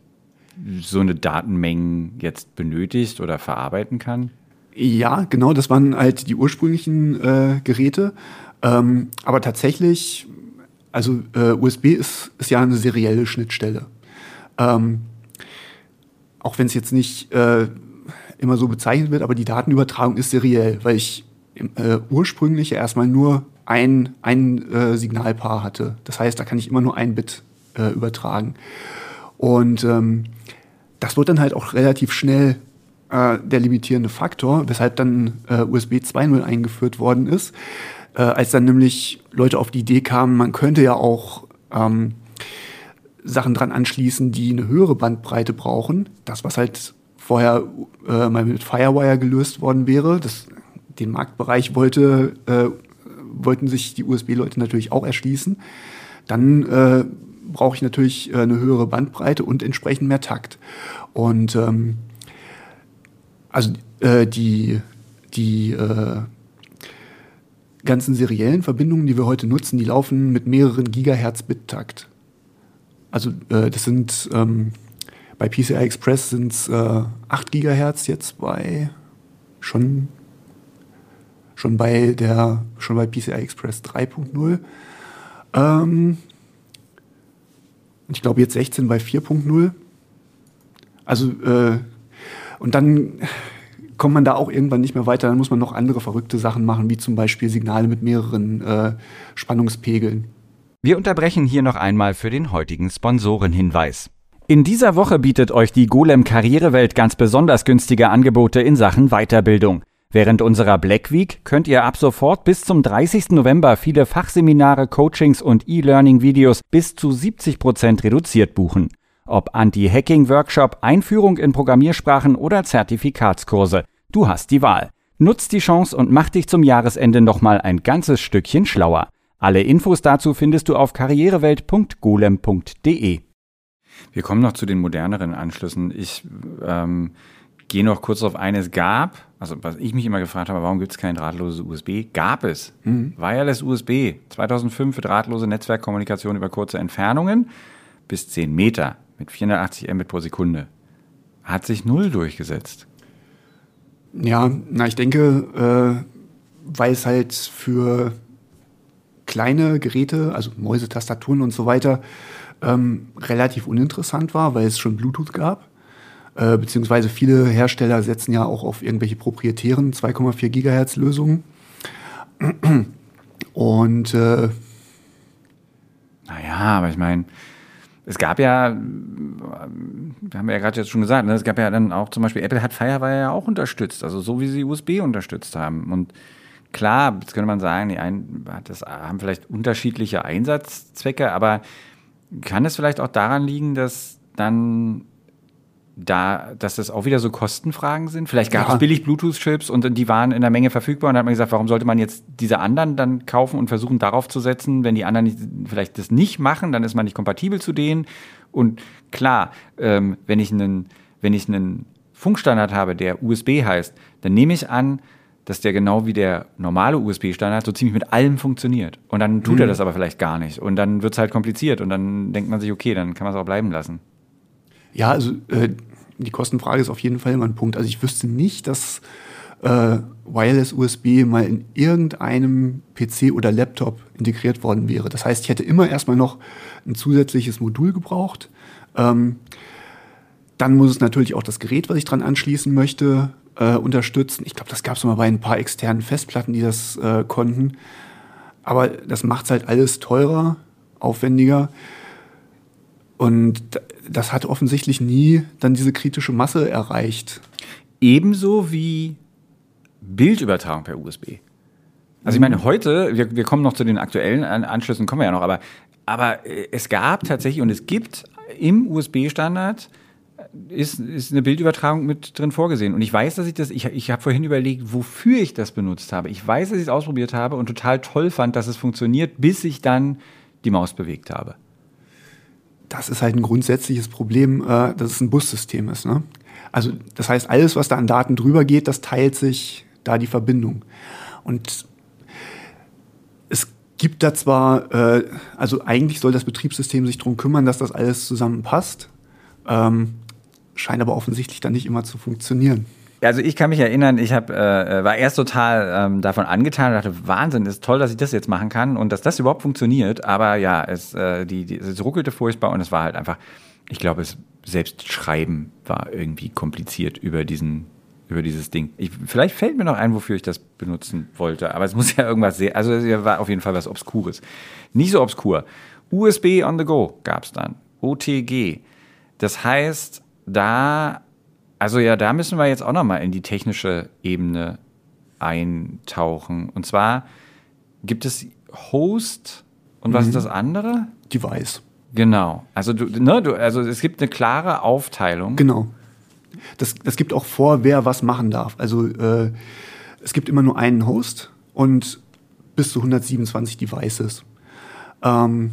so eine Datenmengen jetzt benötigt oder verarbeiten kann. Ja, genau, das waren halt die ursprünglichen äh, Geräte. Ähm, aber tatsächlich, also äh, USB ist, ist ja eine serielle Schnittstelle. Ähm, auch wenn es jetzt nicht äh, immer so bezeichnet wird, aber die Datenübertragung ist seriell, weil ich äh, ursprünglich erstmal nur ein, ein äh, Signalpaar hatte. Das heißt, da kann ich immer nur ein Bit äh, übertragen. Und ähm, das wird dann halt auch relativ schnell äh, der limitierende Faktor, weshalb dann äh, USB 2.0 eingeführt worden ist. Äh, als dann nämlich Leute auf die Idee kamen, man könnte ja auch ähm, Sachen dran anschließen, die eine höhere Bandbreite brauchen. Das, was halt vorher äh, mal mit Firewire gelöst worden wäre, das, den Marktbereich wollte, äh, wollten sich die USB-Leute natürlich auch erschließen. Dann äh, brauche ich natürlich äh, eine höhere Bandbreite und entsprechend mehr Takt. Und ähm, also äh, die, die äh, ganzen seriellen Verbindungen, die wir heute nutzen, die laufen mit mehreren Gigahertz Bit-Takt. Also äh, das sind ähm, bei PCI Express sind es äh, 8 Gigahertz jetzt bei schon schon bei der schon bei PCI Express 3.0. Ähm, ich glaube jetzt 16 bei 4.0. Also äh, und dann kommt man da auch irgendwann nicht mehr weiter. Dann muss man noch andere verrückte Sachen machen, wie zum Beispiel Signale mit mehreren äh, Spannungspegeln. Wir unterbrechen hier noch einmal für den heutigen Sponsorenhinweis. In dieser Woche bietet euch die Golem Karrierewelt ganz besonders günstige Angebote in Sachen Weiterbildung. Während unserer Black Week könnt ihr ab sofort bis zum 30. November viele Fachseminare, Coachings und E-Learning-Videos bis zu 70 Prozent reduziert buchen. Ob Anti-Hacking-Workshop, Einführung in Programmiersprachen oder Zertifikatskurse. Du hast die Wahl. Nutz die Chance und mach dich zum Jahresende nochmal ein ganzes Stückchen schlauer. Alle Infos dazu findest du auf karrierewelt.golem.de. Wir kommen noch zu den moderneren Anschlüssen. Ich ähm, gehe noch kurz auf eines gab, also was ich mich immer gefragt habe, warum gibt es kein drahtloses USB? Gab es. Mhm. Wireless USB 2005 für drahtlose Netzwerkkommunikation über kurze Entfernungen bis 10 Meter mit 480 Mbit pro Sekunde. Hat sich null durchgesetzt. Ja, na, ich denke, äh, weil es halt für kleine Geräte, also Mäuse, Tastaturen und so weiter, ähm, relativ uninteressant war, weil es schon Bluetooth gab. Äh, beziehungsweise viele Hersteller setzen ja auch auf irgendwelche proprietären 2,4 Gigahertz Lösungen. Und äh, naja, aber ich meine, es gab ja, haben wir ja gerade jetzt schon gesagt, ne, es gab ja dann auch zum Beispiel, Apple hat Firewire ja auch unterstützt, also so wie sie USB unterstützt haben. Und klar, jetzt könnte man sagen, die einen das haben vielleicht unterschiedliche Einsatzzwecke, aber kann es vielleicht auch daran liegen, dass dann da, dass das auch wieder so Kostenfragen sind. Vielleicht gab ja. es billig Bluetooth-Chips und die waren in der Menge verfügbar und dann hat man gesagt, warum sollte man jetzt diese anderen dann kaufen und versuchen darauf zu setzen, wenn die anderen nicht, vielleicht das nicht machen, dann ist man nicht kompatibel zu denen. Und klar, ähm, wenn ich einen, wenn ich einen Funkstandard habe, der USB heißt, dann nehme ich an, dass der genau wie der normale USB-Standard so ziemlich mit allem funktioniert. Und dann tut mhm. er das aber vielleicht gar nicht. Und dann wird es halt kompliziert. Und dann denkt man sich, okay, dann kann man es auch bleiben lassen. Ja, also äh, die Kostenfrage ist auf jeden Fall immer ein Punkt. Also ich wüsste nicht, dass äh, Wireless USB mal in irgendeinem PC oder Laptop integriert worden wäre. Das heißt, ich hätte immer erstmal noch ein zusätzliches Modul gebraucht. Ähm, dann muss es natürlich auch das Gerät, was ich dran anschließen möchte, äh, unterstützen. Ich glaube, das gab es mal bei ein paar externen Festplatten, die das äh, konnten. Aber das macht es halt alles teurer, aufwendiger. Und das hat offensichtlich nie dann diese kritische Masse erreicht. Ebenso wie Bildübertragung per USB. Also ich meine, mhm. heute, wir, wir kommen noch zu den aktuellen Anschlüssen, kommen wir ja noch, aber, aber äh, es gab tatsächlich und es gibt im USB-Standard ist, ist eine Bildübertragung mit drin vorgesehen. Und ich weiß, dass ich das, ich, ich habe vorhin überlegt, wofür ich das benutzt habe. Ich weiß, dass ich es ausprobiert habe und total toll fand, dass es funktioniert, bis ich dann die Maus bewegt habe. Das ist halt ein grundsätzliches Problem, äh, dass es ein Bussystem ist. Ne? Also das heißt, alles, was da an Daten drüber geht, das teilt sich da die Verbindung. Und es gibt da zwar, äh, also eigentlich soll das Betriebssystem sich darum kümmern, dass das alles zusammenpasst. Ähm, scheint aber offensichtlich dann nicht immer zu funktionieren. Also ich kann mich erinnern, ich hab, äh, war erst total ähm, davon angetan und dachte, Wahnsinn, ist toll, dass ich das jetzt machen kann und dass das überhaupt funktioniert. Aber ja, es, äh, die, die, es ruckelte furchtbar und es war halt einfach, ich glaube, es selbst Schreiben war irgendwie kompliziert über diesen über dieses Ding. Ich, vielleicht fällt mir noch ein, wofür ich das benutzen wollte, aber es muss ja irgendwas sehr, also es war auf jeden Fall was Obskures. Nicht so obskur. USB on the go gab es dann. OTG. Das heißt, da, also ja, da müssen wir jetzt auch nochmal in die technische Ebene eintauchen. Und zwar gibt es Host und was mhm. ist das andere? Device. Genau. Also du, ne, du, also es gibt eine klare Aufteilung. Genau. Das, das gibt auch vor, wer was machen darf. Also äh, es gibt immer nur einen Host und bis zu 127 Devices. Ähm,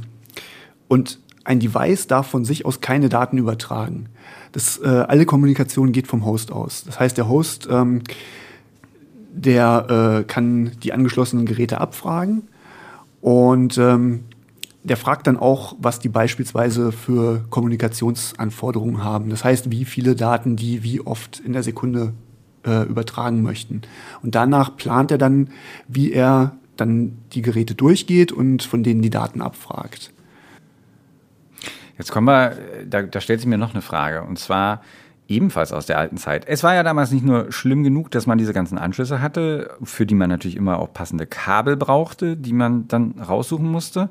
und ein Device darf von sich aus keine Daten übertragen. Das, äh, alle Kommunikation geht vom Host aus. Das heißt, der Host, ähm, der äh, kann die angeschlossenen Geräte abfragen und ähm, der fragt dann auch, was die beispielsweise für Kommunikationsanforderungen haben. Das heißt, wie viele Daten die wie oft in der Sekunde äh, übertragen möchten. Und danach plant er dann, wie er dann die Geräte durchgeht und von denen die Daten abfragt. Jetzt kommen wir, da, da stellt sich mir noch eine Frage. Und zwar ebenfalls aus der alten Zeit. Es war ja damals nicht nur schlimm genug, dass man diese ganzen Anschlüsse hatte, für die man natürlich immer auch passende Kabel brauchte, die man dann raussuchen musste,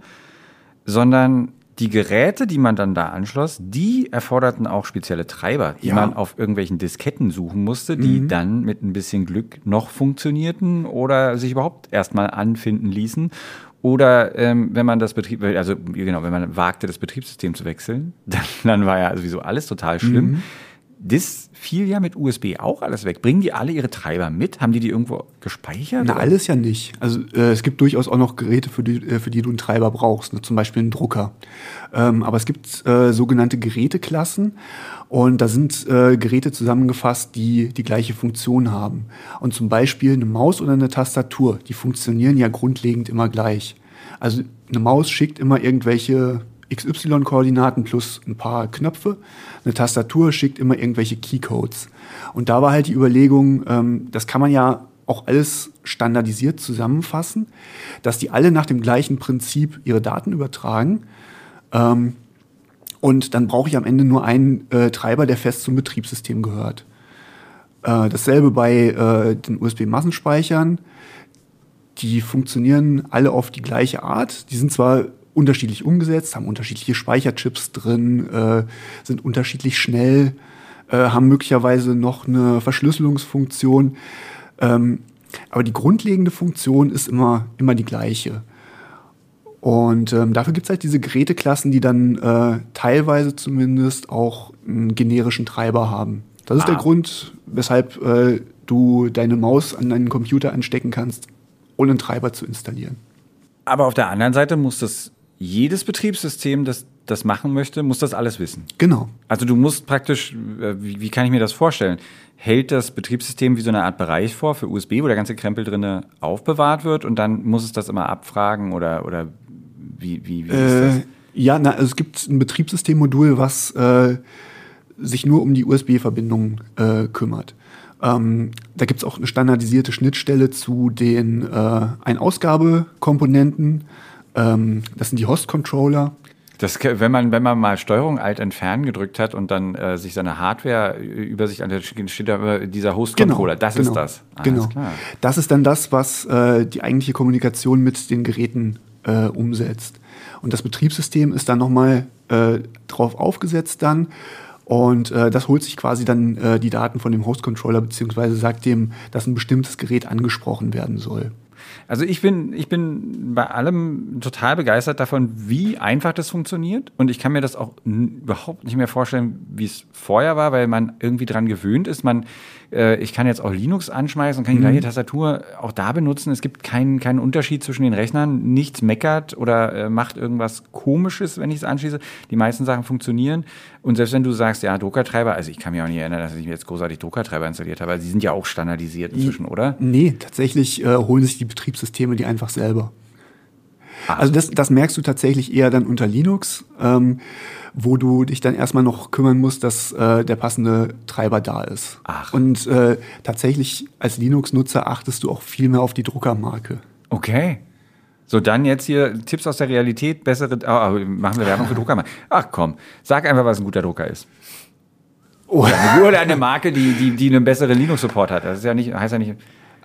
sondern die Geräte, die man dann da anschloss, die erforderten auch spezielle Treiber, die ja. man auf irgendwelchen Disketten suchen musste, die mhm. dann mit ein bisschen Glück noch funktionierten oder sich überhaupt erstmal anfinden ließen. Oder ähm, wenn man das Betrieb, also genau, wenn man wagte, das Betriebssystem zu wechseln, dann, dann war ja sowieso alles total schlimm. Mhm. Das fiel ja mit USB auch alles weg. Bringen die alle ihre Treiber mit? Haben die die irgendwo gespeichert? Na, alles ja nicht. Also äh, es gibt durchaus auch noch Geräte, für die, äh, für die du einen Treiber brauchst, ne? zum Beispiel einen Drucker. Ähm, aber es gibt äh, sogenannte Geräteklassen und da sind äh, Geräte zusammengefasst, die die gleiche Funktion haben. Und zum Beispiel eine Maus oder eine Tastatur, die funktionieren ja grundlegend immer gleich. Also eine Maus schickt immer irgendwelche XY-Koordinaten plus ein paar Knöpfe. Eine Tastatur schickt immer irgendwelche Keycodes. Und da war halt die Überlegung, ähm, das kann man ja auch alles standardisiert zusammenfassen, dass die alle nach dem gleichen Prinzip ihre Daten übertragen. Ähm, und dann brauche ich am Ende nur einen äh, Treiber, der fest zum Betriebssystem gehört. Äh, dasselbe bei äh, den USB-Massenspeichern. Die funktionieren alle auf die gleiche Art. Die sind zwar unterschiedlich umgesetzt, haben unterschiedliche Speicherchips drin, äh, sind unterschiedlich schnell, äh, haben möglicherweise noch eine Verschlüsselungsfunktion. Ähm, aber die grundlegende Funktion ist immer, immer die gleiche. Und ähm, dafür gibt es halt diese Geräteklassen, die dann äh, teilweise zumindest auch einen generischen Treiber haben. Das ist ah. der Grund, weshalb äh, du deine Maus an deinen Computer anstecken kannst, ohne einen Treiber zu installieren. Aber auf der anderen Seite muss das jedes Betriebssystem, das das machen möchte, muss das alles wissen. Genau. Also du musst praktisch, äh, wie, wie, kann ich mir das vorstellen? Hält das Betriebssystem wie so eine Art Bereich vor für USB, wo der ganze Krempel drinne aufbewahrt wird und dann muss es das immer abfragen oder, oder wie, wie, wie äh, ist das? Ja, na, also es gibt ein Betriebssystemmodul, was äh, sich nur um die USB-Verbindung äh, kümmert. Ähm, da gibt es auch eine standardisierte Schnittstelle zu den äh, Ein-Ausgabe-Komponenten. Ähm, das sind die Host-Controller. Das, wenn man, wenn man mal Steuerung Alt entfernen gedrückt hat und dann äh, sich seine Hardware über sich an der steht da dieser Host-Controller. Genau, das genau, ist das. Ah, genau. Das ist dann das, was äh, die eigentliche Kommunikation mit den Geräten äh, umsetzt. Und das Betriebssystem ist dann nochmal äh, drauf aufgesetzt dann. Und äh, das holt sich quasi dann äh, die Daten von dem Host-Controller, beziehungsweise sagt dem, dass ein bestimmtes Gerät angesprochen werden soll. Also ich bin, ich bin bei allem total begeistert davon, wie einfach das funktioniert. Und ich kann mir das auch überhaupt nicht mehr vorstellen, wie es vorher war, weil man irgendwie dran gewöhnt ist. Man äh, ich kann jetzt auch Linux anschmeißen und kann die gleiche mhm. Tastatur auch da benutzen. Es gibt keinen, keinen Unterschied zwischen den Rechnern. Nichts meckert oder äh, macht irgendwas Komisches, wenn ich es anschließe. Die meisten Sachen funktionieren. Und selbst wenn du sagst, ja, Druckertreiber, also ich kann mich auch nicht erinnern, dass ich mir jetzt großartig Druckertreiber installiert habe, aber sie sind ja auch standardisiert inzwischen, oder? Nee, tatsächlich äh, holen sich die Betriebssysteme die einfach selber. Also das, das merkst du tatsächlich eher dann unter Linux. Ähm, wo du dich dann erstmal noch kümmern musst, dass äh, der passende Treiber da ist. Ach. Und äh, tatsächlich als Linux-Nutzer achtest du auch viel mehr auf die Druckermarke. Okay. So, dann jetzt hier Tipps aus der Realität, bessere, oh, machen wir Werbung für Druckermarke. Ach komm, sag einfach, was ein guter Drucker ist. Oder eine, oder eine Marke, die, die, die einen besseren Linux-Support hat. Das ist ja nicht, heißt ja nicht.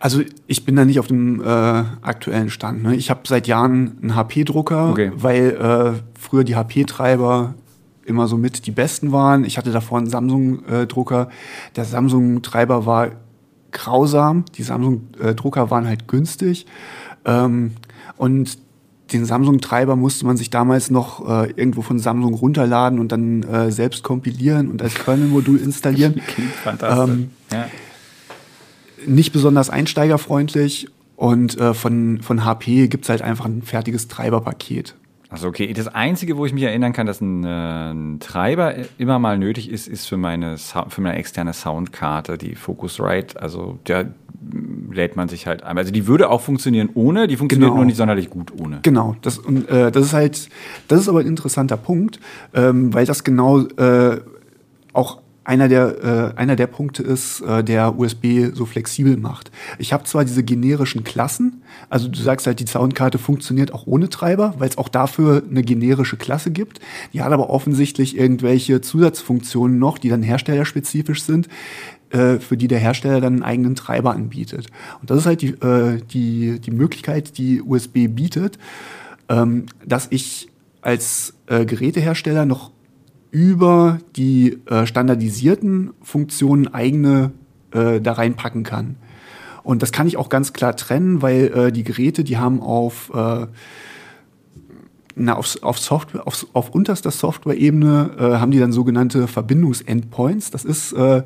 Also ich bin da nicht auf dem äh, aktuellen Stand. Ne? Ich habe seit Jahren einen HP-Drucker, okay. weil äh, früher die HP-Treiber immer so mit die besten waren. Ich hatte davor einen Samsung-Drucker. Der Samsung-Treiber war grausam. Die Samsung-Drucker waren halt günstig. Ähm, und den Samsung-Treiber musste man sich damals noch äh, irgendwo von Samsung runterladen und dann äh, selbst kompilieren und als Kernel-Modul installieren. Klingt fantastisch. Ähm, ja. Nicht besonders einsteigerfreundlich und äh, von, von HP gibt es halt einfach ein fertiges Treiberpaket. Also okay, das Einzige, wo ich mich erinnern kann, dass ein, äh, ein Treiber immer mal nötig ist, ist für meine, für meine externe Soundkarte, die Focusrite. Also der lädt man sich halt einmal. Also die würde auch funktionieren ohne, die funktioniert genau. nur nicht sonderlich gut ohne. Genau, das, und, äh, das ist halt, das ist aber ein interessanter Punkt, ähm, weil das genau äh, auch einer der, äh, einer der Punkte ist, äh, der USB so flexibel macht. Ich habe zwar diese generischen Klassen, also du sagst halt, die Soundkarte funktioniert auch ohne Treiber, weil es auch dafür eine generische Klasse gibt. Die hat aber offensichtlich irgendwelche Zusatzfunktionen noch, die dann herstellerspezifisch sind, äh, für die der Hersteller dann einen eigenen Treiber anbietet. Und das ist halt die, äh, die, die Möglichkeit, die USB bietet, ähm, dass ich als äh, Gerätehersteller noch über die äh, standardisierten Funktionen eigene äh, da reinpacken kann. Und das kann ich auch ganz klar trennen, weil äh, die Geräte, die haben auf, äh, na, auf, auf, Software, auf, auf unterster Software-Ebene äh, haben die dann sogenannte Verbindungsendpoints. Das ist äh,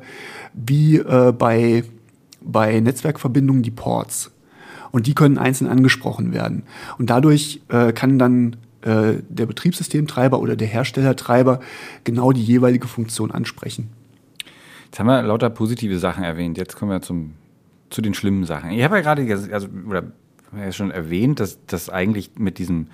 wie äh, bei, bei Netzwerkverbindungen die Ports. Und die können einzeln angesprochen werden. Und dadurch äh, kann dann äh, der Betriebssystemtreiber oder der Herstellertreiber genau die jeweilige Funktion ansprechen. Jetzt haben wir lauter positive Sachen erwähnt. Jetzt kommen wir zum, zu den schlimmen Sachen. Ich habe ja gerade also, oder ja schon erwähnt, dass das eigentlich mit diesem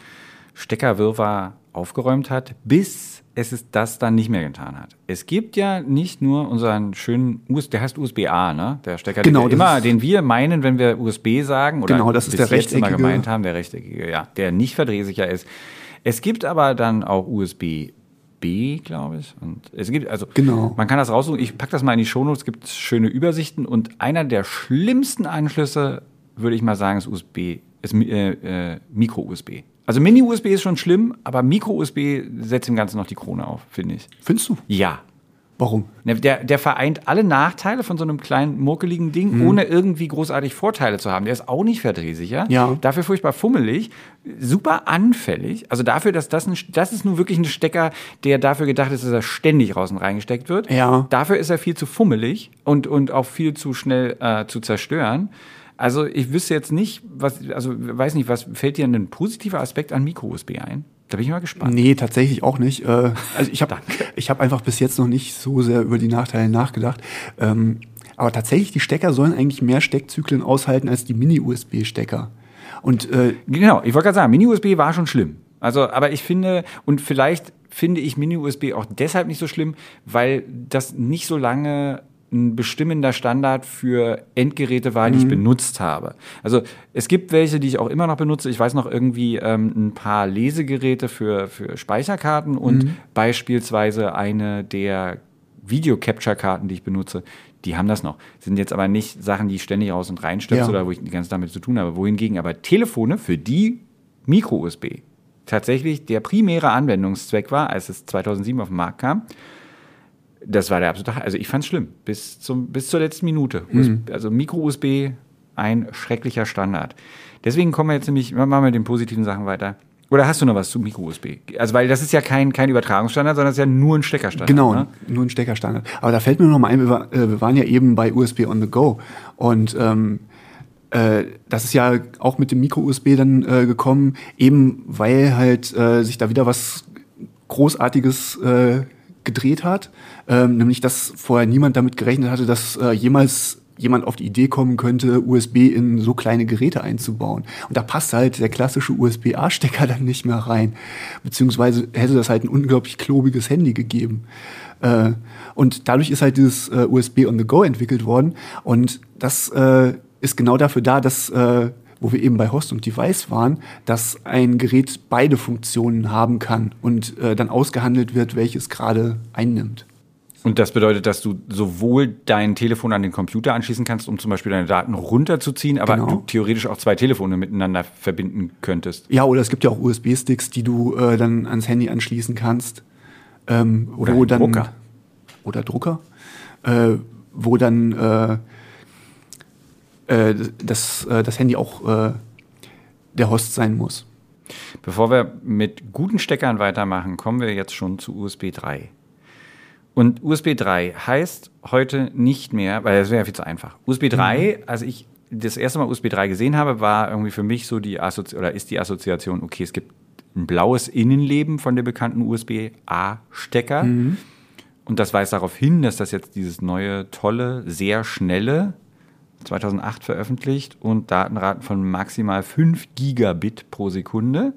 Steckerwirrwarr aufgeräumt hat, bis es ist das dann nicht mehr getan hat. Es gibt ja nicht nur unseren schönen USB, der heißt USB-A, ne? Der Stecker, Genau, den, immer, den wir meinen, wenn wir USB sagen, oder Genau, das ist der jetzt immer rechteckige. gemeint haben, der rechteckige, ja, der nicht verdrehsicher ist. Es gibt aber dann auch USB B, glaube ich. Und es gibt, also Genau. man kann das raussuchen. Ich packe das mal in die Shownotes, es gibt schöne Übersichten und einer der schlimmsten Anschlüsse, würde ich mal sagen, ist USB, ist äh, äh, Micro-USB. Also Mini-USB ist schon schlimm, aber Micro-USB setzt dem Ganzen noch die Krone auf, finde ich. Findest du? Ja. Warum? Ne, Der, der vereint alle Nachteile von so einem kleinen, muckeligen Mhm. Ding, ohne irgendwie großartig Vorteile zu haben. Der ist auch nicht verdrehsicher. Ja. Dafür furchtbar fummelig, super anfällig. Also dafür, dass das ein, das ist nun wirklich ein Stecker, der dafür gedacht ist, dass er ständig raus und reingesteckt wird. Ja. Dafür ist er viel zu fummelig und, und auch viel zu schnell äh, zu zerstören. Also ich wüsste jetzt nicht, was, also weiß nicht, was fällt dir ein positiver Aspekt an Micro-USB ein? Da bin ich mal gespannt. Nee, tatsächlich auch nicht. Äh, Also ich habe ich hab einfach bis jetzt noch nicht so sehr über die Nachteile nachgedacht. Ähm, Aber tatsächlich, die Stecker sollen eigentlich mehr Steckzyklen aushalten als die Mini-USB-Stecker. Und äh, Genau, ich wollte gerade sagen, Mini-USB war schon schlimm. Also, aber ich finde, und vielleicht finde ich Mini-USB auch deshalb nicht so schlimm, weil das nicht so lange ein bestimmender Standard für Endgeräte war, die ich benutzt habe. Also es gibt welche, die ich auch immer noch benutze. Ich weiß noch irgendwie ähm, ein paar Lesegeräte für, für Speicherkarten und beispielsweise eine der Video-Capture-Karten, die ich benutze, die haben das noch. Sind jetzt aber nicht Sachen, die ich ständig raus und reinstöpse Ja. oder wo ich die ganze Zeit damit zu tun habe. Wohingegen aber Telefone für die Micro-USB tatsächlich der primäre Anwendungszweck war, als es 2007 auf den Markt kam. Das war der absolute, also ich fand es schlimm, bis, zum, bis zur letzten Minute. Also Micro-USB, ein schrecklicher Standard. Deswegen kommen wir jetzt nämlich, machen wir mit den positiven Sachen weiter. Oder hast du noch was zu Micro-USB? Also, weil das ist ja kein, kein Übertragungsstandard, sondern es ist ja nur ein Steckerstandard. Genau, Ne? nur ein Steckerstandard. Aber da fällt mir noch mal ein, wir, äh, waren ja eben bei USB on the go. Und ähm, äh, das ist ja auch mit dem Micro-USB dann äh, gekommen, eben weil halt äh, sich da wieder was Großartiges äh, gedreht hat. Ähm, nämlich, dass vorher niemand damit gerechnet hatte, dass äh, jemals jemand auf die Idee kommen könnte, USB in so kleine Geräte einzubauen. Und da passt halt der klassische USB-A-Stecker dann nicht mehr rein. Beziehungsweise hätte das halt ein unglaublich klobiges Handy gegeben. Äh, und dadurch ist halt dieses äh, USB on the go entwickelt worden. Und das äh, ist genau dafür da, dass, äh, wo wir eben bei Host und Device waren, dass ein Gerät beide Funktionen haben kann und äh, dann ausgehandelt wird, welches gerade einnimmt. Und das bedeutet, dass du sowohl dein Telefon an den Computer anschließen kannst, um zum Beispiel deine Daten runterzuziehen, aber Genau. du theoretisch auch zwei Telefone miteinander verbinden könntest. Ja, oder es gibt ja auch USB-Sticks, die du äh, dann ans Handy anschließen kannst. Ähm, Oder wo dann, Drucker. Oder Drucker. Äh, wo dann äh, äh, das, äh, das Handy auch äh, der Host sein muss. Bevor wir mit guten Steckern weitermachen, kommen wir jetzt schon zu USB 3. Und USB 3 heißt heute nicht mehr, weil das wäre ja viel zu einfach. USB 3, als ich das erste Mal USB 3 gesehen habe, war irgendwie für mich so die Assozi oder ist die Assoziation, okay, es gibt ein blaues Innenleben von der bekannten USB-A-Stecker. Und das weist darauf hin, dass das jetzt dieses neue, tolle, sehr schnelle 2008 veröffentlicht und Datenraten von maximal 5 Gigabit pro Sekunde.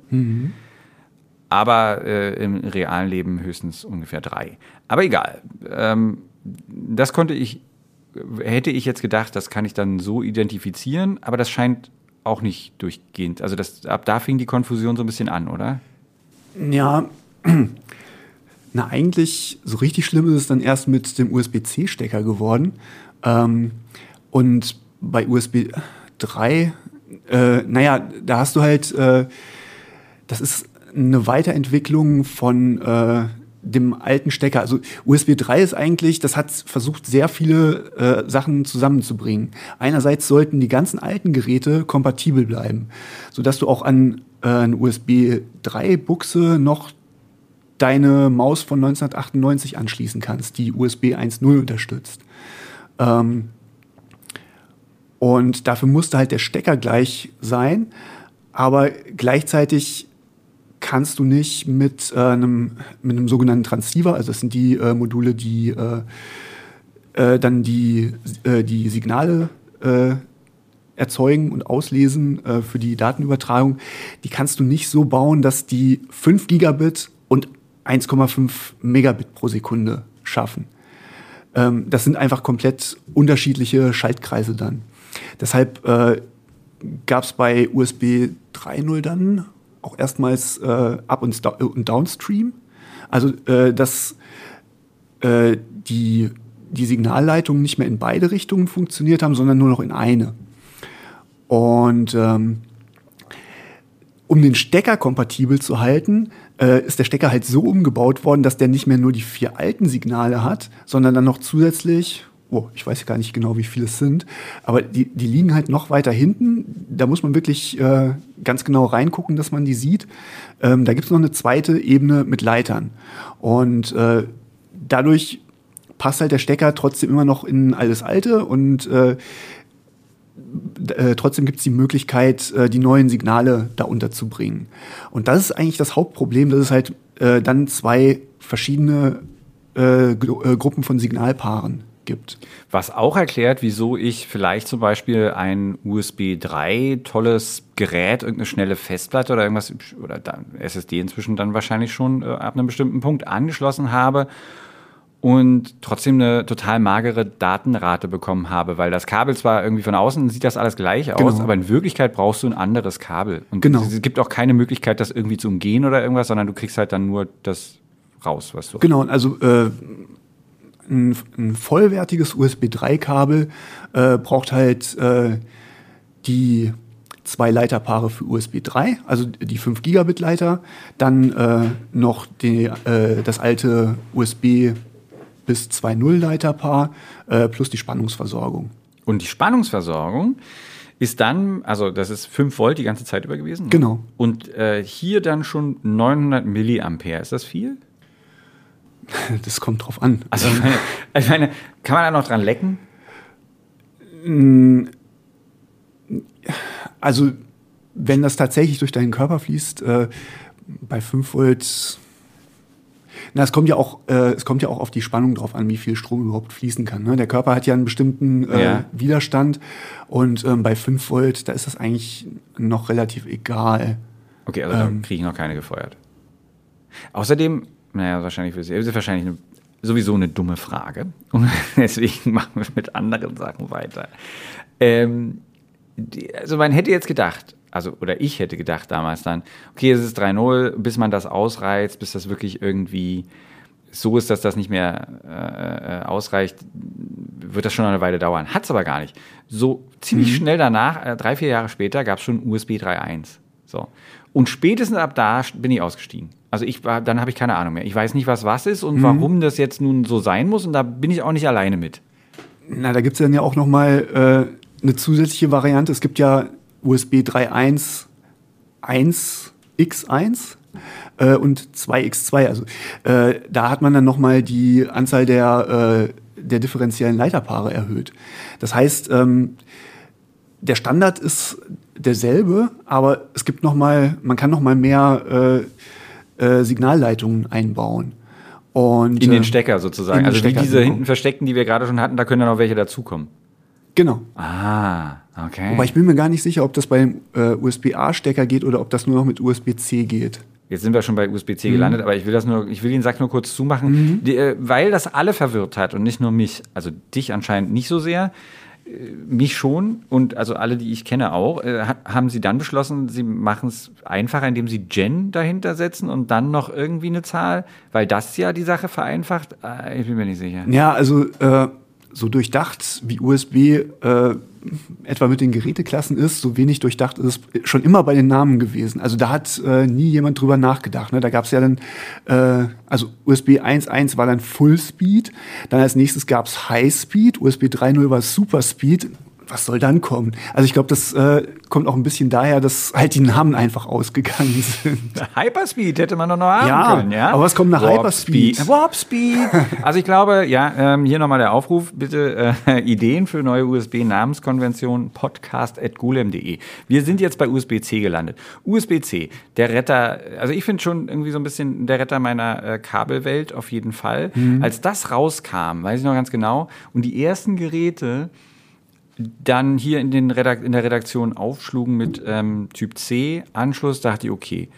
Aber äh, im realen Leben höchstens ungefähr drei. Aber egal. Ähm, das konnte ich, hätte ich jetzt gedacht, das kann ich dann so identifizieren, aber das scheint auch nicht durchgehend. Also das, ab da fing die Konfusion so ein bisschen an, oder? Ja, na eigentlich, so richtig schlimm ist es dann erst mit dem USB-C-Stecker geworden. Ähm, und bei USB 3, äh, naja, da hast du halt, äh, das ist eine Weiterentwicklung von äh, dem alten Stecker. Also USB 3 ist eigentlich, das hat versucht, sehr viele äh, Sachen zusammenzubringen. Einerseits sollten die ganzen alten Geräte kompatibel bleiben, sodass du auch an äh, eine USB 3 Buchse noch deine Maus von 1998 anschließen kannst, die USB 1.0 unterstützt. Ähm, und dafür musste halt der Stecker gleich sein, aber gleichzeitig kannst du nicht mit, äh, einem, mit einem sogenannten Transceiver, also das sind die äh, Module, die äh, äh, dann die, äh, die Signale äh, erzeugen und auslesen für die Datenübertragung, die kannst du nicht so bauen, dass die 5 Gigabit und 1,5 Megabit pro Sekunde schaffen. Ähm, das sind einfach komplett unterschiedliche Schaltkreise dann. Deshalb äh, gab es bei USB 3.0 dann auch erstmals äh, Up- und, und Downstream. Also, äh, dass äh, die, die Signalleitungen nicht mehr in beide Richtungen funktioniert haben, sondern nur noch in eine. Und ähm, um den Stecker kompatibel zu halten, äh, ist der Stecker halt so umgebaut worden, dass der nicht mehr nur die vier alten Signale hat, sondern dann noch zusätzlich, oh, ich weiß gar nicht genau, wie viele es sind, aber die, die liegen halt noch weiter hinten. Da muss man wirklich äh, ganz genau reingucken, dass man die sieht. Ähm, da gibt es noch eine zweite Ebene mit Leitern. Und äh, dadurch passt halt der Stecker trotzdem immer noch in alles Alte und äh, äh, trotzdem gibt es die Möglichkeit, äh, die neuen Signale da unterzubringen. Und das ist eigentlich das Hauptproblem, dass es halt äh, dann zwei verschiedene äh, Gruppen von Signalpaaren gibt. Was auch erklärt, wieso ich vielleicht zum Beispiel ein USB 3 tolles Gerät, irgendeine schnelle Festplatte oder irgendwas, oder SSD inzwischen dann wahrscheinlich schon äh, ab einem bestimmten Punkt angeschlossen habe und trotzdem eine total magere Datenrate bekommen habe, weil das Kabel zwar irgendwie von außen sieht das alles gleich aus, genau. aber in Wirklichkeit brauchst du ein anderes Kabel. Und genau. es gibt auch keine Möglichkeit, das irgendwie zu umgehen oder irgendwas, sondern du kriegst halt dann nur das raus, was du. Genau, also äh, ein, ein, vollwertiges USB 3-Kabel äh, braucht halt äh, die zwei Leiterpaare für USB 3, also die 5 Gigabit Leiter, dann äh, noch die, äh, das alte USB bis 2.0 Leiterpaar äh, plus die Spannungsversorgung. Und die Spannungsversorgung ist dann, also das ist 5 Volt die ganze Zeit über gewesen? Ne? Genau. Und äh, hier dann schon 900 Milliampere. Ist das viel? Das kommt drauf an. Also, ich meine, kann man da noch dran lecken? Mm, also, wenn das tatsächlich durch deinen Körper fließt, äh, bei 5 Volt na, es kommt ja auch, äh, es kommt ja auch auf die Spannung drauf an, wie viel Strom überhaupt fließen kann. Ne? Der Körper hat ja einen bestimmten äh, ja. Widerstand und ähm, bei 5 Volt, da ist das eigentlich noch relativ egal. Okay, also ähm, da kriege ich noch keine gefeuert. Außerdem, naja, wahrscheinlich für Sie, ist wahrscheinlich eine, sowieso eine dumme Frage. Und deswegen machen wir mit anderen Sachen weiter. Ähm, die, also man hätte jetzt gedacht, also oder ich hätte gedacht damals dann, okay, es ist 3-0, bis man das ausreizt, bis das wirklich irgendwie so ist, dass das nicht mehr äh, äh ausreicht, wird das schon eine Weile dauern. Hat es aber gar nicht. So ziemlich mhm. schnell danach, äh, drei, vier Jahre später, gab es schon USB 3.1. So. Und spätestens ab da bin ich ausgestiegen. Also ich war, dann habe ich keine Ahnung mehr. Ich weiß nicht, was was ist und mhm. warum das jetzt nun so sein muss und da bin ich auch nicht alleine mit. Na, da gibt es dann ja auch noch mal äh, eine zusätzliche Variante. Es gibt ja USB 3.1 1x1 äh, und 2x2. Also äh, da hat man dann nochmal die Anzahl der, äh, der differenziellen Leiterpaare erhöht. Das heißt, ähm, der Standard ist derselbe, aber es gibt noch mal, man kann noch mal mehr äh, Signalleitungen einbauen. Und, in den äh, Stecker sozusagen. also Stecker, wie diese genau. hinten versteckten, die wir gerade schon hatten, da können dann noch welche dazukommen. Genau. Ah, okay. Wobei ich bin mir gar nicht sicher, ob das beim äh, USB-A-Stecker geht oder ob das nur noch mit USB-C geht. Jetzt sind wir schon bei USB-C mhm. gelandet, aber ich will das nur, ich will den Sack nur kurz zumachen, mhm. die, äh, weil das alle verwirrt hat und nicht nur mich, also dich anscheinend nicht so sehr, mich schon und also alle, die ich kenne auch, äh, haben sie dann beschlossen, sie machen es einfacher, indem sie Gen dahinter setzen und dann noch irgendwie eine Zahl, weil das ja die Sache vereinfacht. Äh, ich bin mir nicht sicher. Ja, also äh, so durchdacht wie USB äh, etwa mit den Geräteklassen ist, so wenig durchdacht ist es schon immer bei den Namen gewesen. Also da hat äh, nie jemand drüber nachgedacht. Ne? Da gab es ja dann, äh, also USB 1.1 war dann Full Speed, dann als nächstes gab es High Speed, USB 3.0 war Super Speed was soll dann kommen? Also ich glaube, das äh, kommt auch ein bisschen daher, dass halt die Namen einfach ausgegangen sind. Hyperspeed hätte man doch noch haben ja, können, ja? Aber was kommt nach Warp Hyperspeed? Speed. Warp Speed. also ich glaube, ja, ähm, hier nochmal der Aufruf, bitte äh, Ideen für neue USB-Namenskonventionen, podcast.gulem.de. Wir sind jetzt bei USB-C gelandet. USB-C, der Retter, also ich finde schon irgendwie so ein bisschen der Retter meiner äh, Kabelwelt auf jeden Fall. Mhm. Als das rauskam, weiß ich noch ganz genau, und die ersten Geräte dann hier in, den Redak in der Redaktion aufschlugen mit ähm, Typ C Anschluss, dachte ich, okay,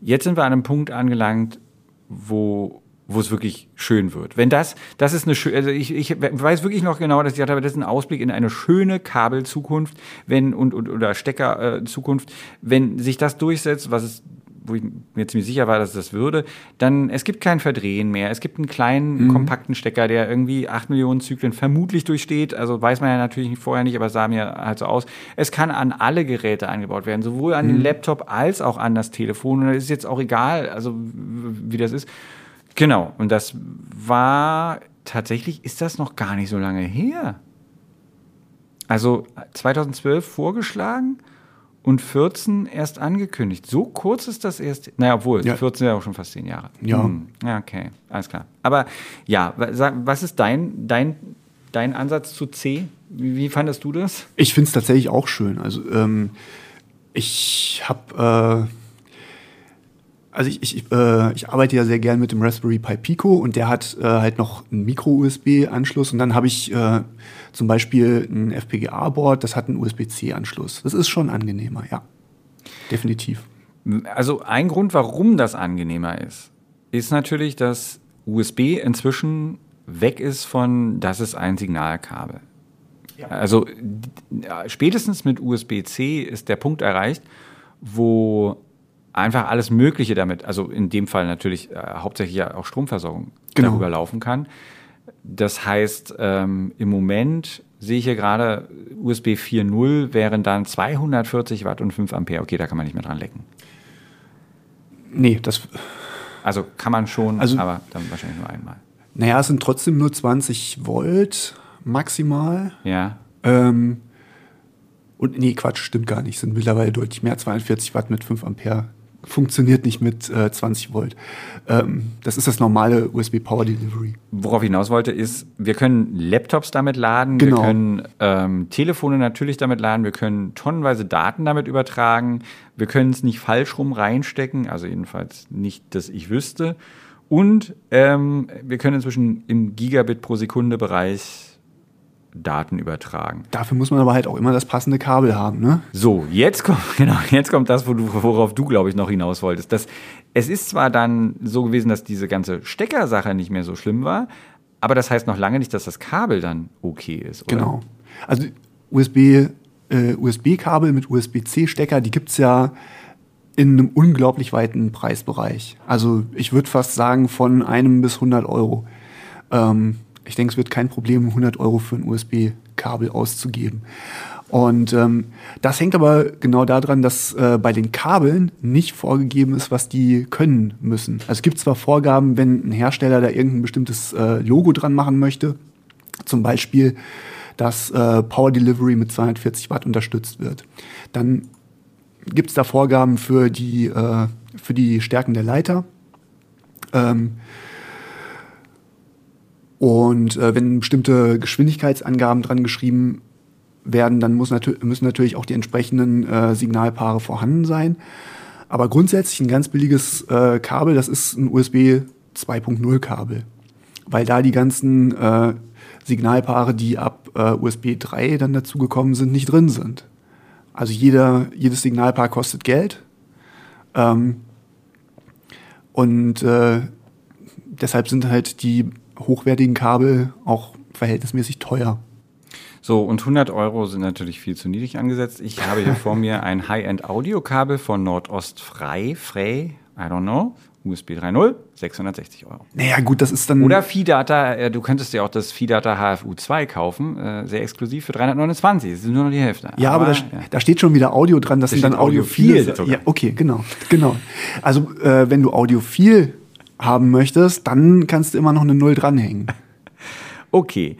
jetzt sind wir an einem Punkt angelangt, wo wo es wirklich schön wird. Wenn das, das ist eine schöne, also ich, ich weiß wirklich noch genau, dass ich dachte, das ist ein Ausblick in eine schöne Kabelzukunft, wenn und, und oder Steckerzukunft, äh, wenn sich das durchsetzt, was es wo ich mir ziemlich sicher war, dass das würde, dann es gibt kein Verdrehen mehr. Es gibt einen kleinen, mhm. kompakten Stecker, der irgendwie acht Millionen Zyklen vermutlich durchsteht. Also weiß man ja natürlich vorher nicht, aber es sah mir halt so aus. Es kann an alle Geräte eingebaut werden, sowohl an mhm. den Laptop als auch an das Telefon. Und es ist jetzt auch egal, also wie das ist. Genau, und das war tatsächlich, ist das noch gar nicht so lange her. Also 2012 vorgeschlagen und 14 erst angekündigt. So kurz ist das erst. Naja, obwohl, ja. 14 ja auch schon fast zehn Jahre. Ja. Hm. Ja, okay, alles klar. Aber ja, was ist dein, dein, dein Ansatz zu C? Wie, wie fandest du das? Ich finde es tatsächlich auch schön. Also ähm, ich habe äh also ich, ich, äh, ich arbeite ja sehr gern mit dem Raspberry Pi Pico und der hat äh, halt noch einen Micro-USB-Anschluss und dann habe ich äh, zum Beispiel ein FPGA-Board, das hat einen USB-C-Anschluss. Das ist schon angenehmer, ja. Definitiv. Also ein Grund, warum das angenehmer ist, ist natürlich, dass USB inzwischen weg ist von, das ist ein Signalkabel. Ja. Also spätestens mit USB-C ist der Punkt erreicht, wo einfach alles Mögliche damit, also in dem Fall natürlich äh, hauptsächlich ja auch Stromversorgung genau. darüber laufen kann. Das heißt, ähm, im Moment sehe ich hier gerade USB 4.0 wären dann 240 Watt und 5 Ampere. Okay, da kann man nicht mehr dran lecken. Nee, das. Also kann man schon, also, aber dann wahrscheinlich nur einmal. Naja, es sind trotzdem nur 20 Volt maximal. Ja. Ähm, und nee, Quatsch, stimmt gar nicht. Es sind mittlerweile deutlich mehr, 42 Watt mit 5 Ampere funktioniert nicht mit äh, 20 Volt. Ähm, das ist das normale USB Power Delivery. Worauf ich hinaus wollte, ist, wir können Laptops damit laden, genau. wir können ähm, Telefone natürlich damit laden, wir können tonnenweise Daten damit übertragen, wir können es nicht falsch rum reinstecken, also jedenfalls nicht, dass ich wüsste. Und ähm, wir können inzwischen im Gigabit pro Sekunde Bereich Daten übertragen. Dafür muss man aber halt auch immer das passende Kabel haben, ne? So, jetzt kommt, genau, jetzt kommt das, worauf du, glaube ich, noch hinaus wolltest. Das, es ist zwar dann so gewesen, dass diese ganze Steckersache nicht mehr so schlimm war, aber das heißt noch lange nicht, dass das Kabel dann okay ist, oder? Genau. Also USB, äh, USB-Kabel mit USB-C-Stecker, die gibt es ja in einem unglaublich weiten Preisbereich. Also ich würde fast sagen von einem bis 100 Euro. Ähm, ich denke, es wird kein Problem, 100 Euro für ein USB-Kabel auszugeben. Und ähm, das hängt aber genau daran, dass äh, bei den Kabeln nicht vorgegeben ist, was die können müssen. Also es gibt zwar Vorgaben, wenn ein Hersteller da irgendein bestimmtes äh, Logo dran machen möchte, zum Beispiel, dass äh, Power Delivery mit 240 Watt unterstützt wird. Dann gibt es da Vorgaben für die, äh, für die Stärken der Leiter. Ähm, und äh, wenn bestimmte Geschwindigkeitsangaben dran geschrieben werden, dann muss natür müssen natürlich auch die entsprechenden äh, Signalpaare vorhanden sein. Aber grundsätzlich ein ganz billiges äh, Kabel, das ist ein USB 2.0 Kabel. Weil da die ganzen äh, Signalpaare, die ab äh, USB 3 dann dazugekommen sind, nicht drin sind. Also jeder, jedes Signalpaar kostet Geld. Ähm, und äh, deshalb sind halt die hochwertigen Kabel auch verhältnismäßig teuer. So, und 100 Euro sind natürlich viel zu niedrig angesetzt. Ich habe hier vor mir ein High-End-Audio-Kabel von Nordost Frei, Frey, I don't know, USB 3.0, 660 Euro. Naja, gut, das ist dann. Oder Fidata, äh, du könntest ja auch das Fidata HFU 2 kaufen, äh, sehr exklusiv für 329. Das ist nur noch die Hälfte. Ja, aber, aber da, ja. da, steht schon wieder Audio dran, das da sind dann Audiophil. Audio ja, okay, genau, genau. Also, äh, wenn du Audiophil haben möchtest, dann kannst du immer noch eine Null dranhängen. Okay.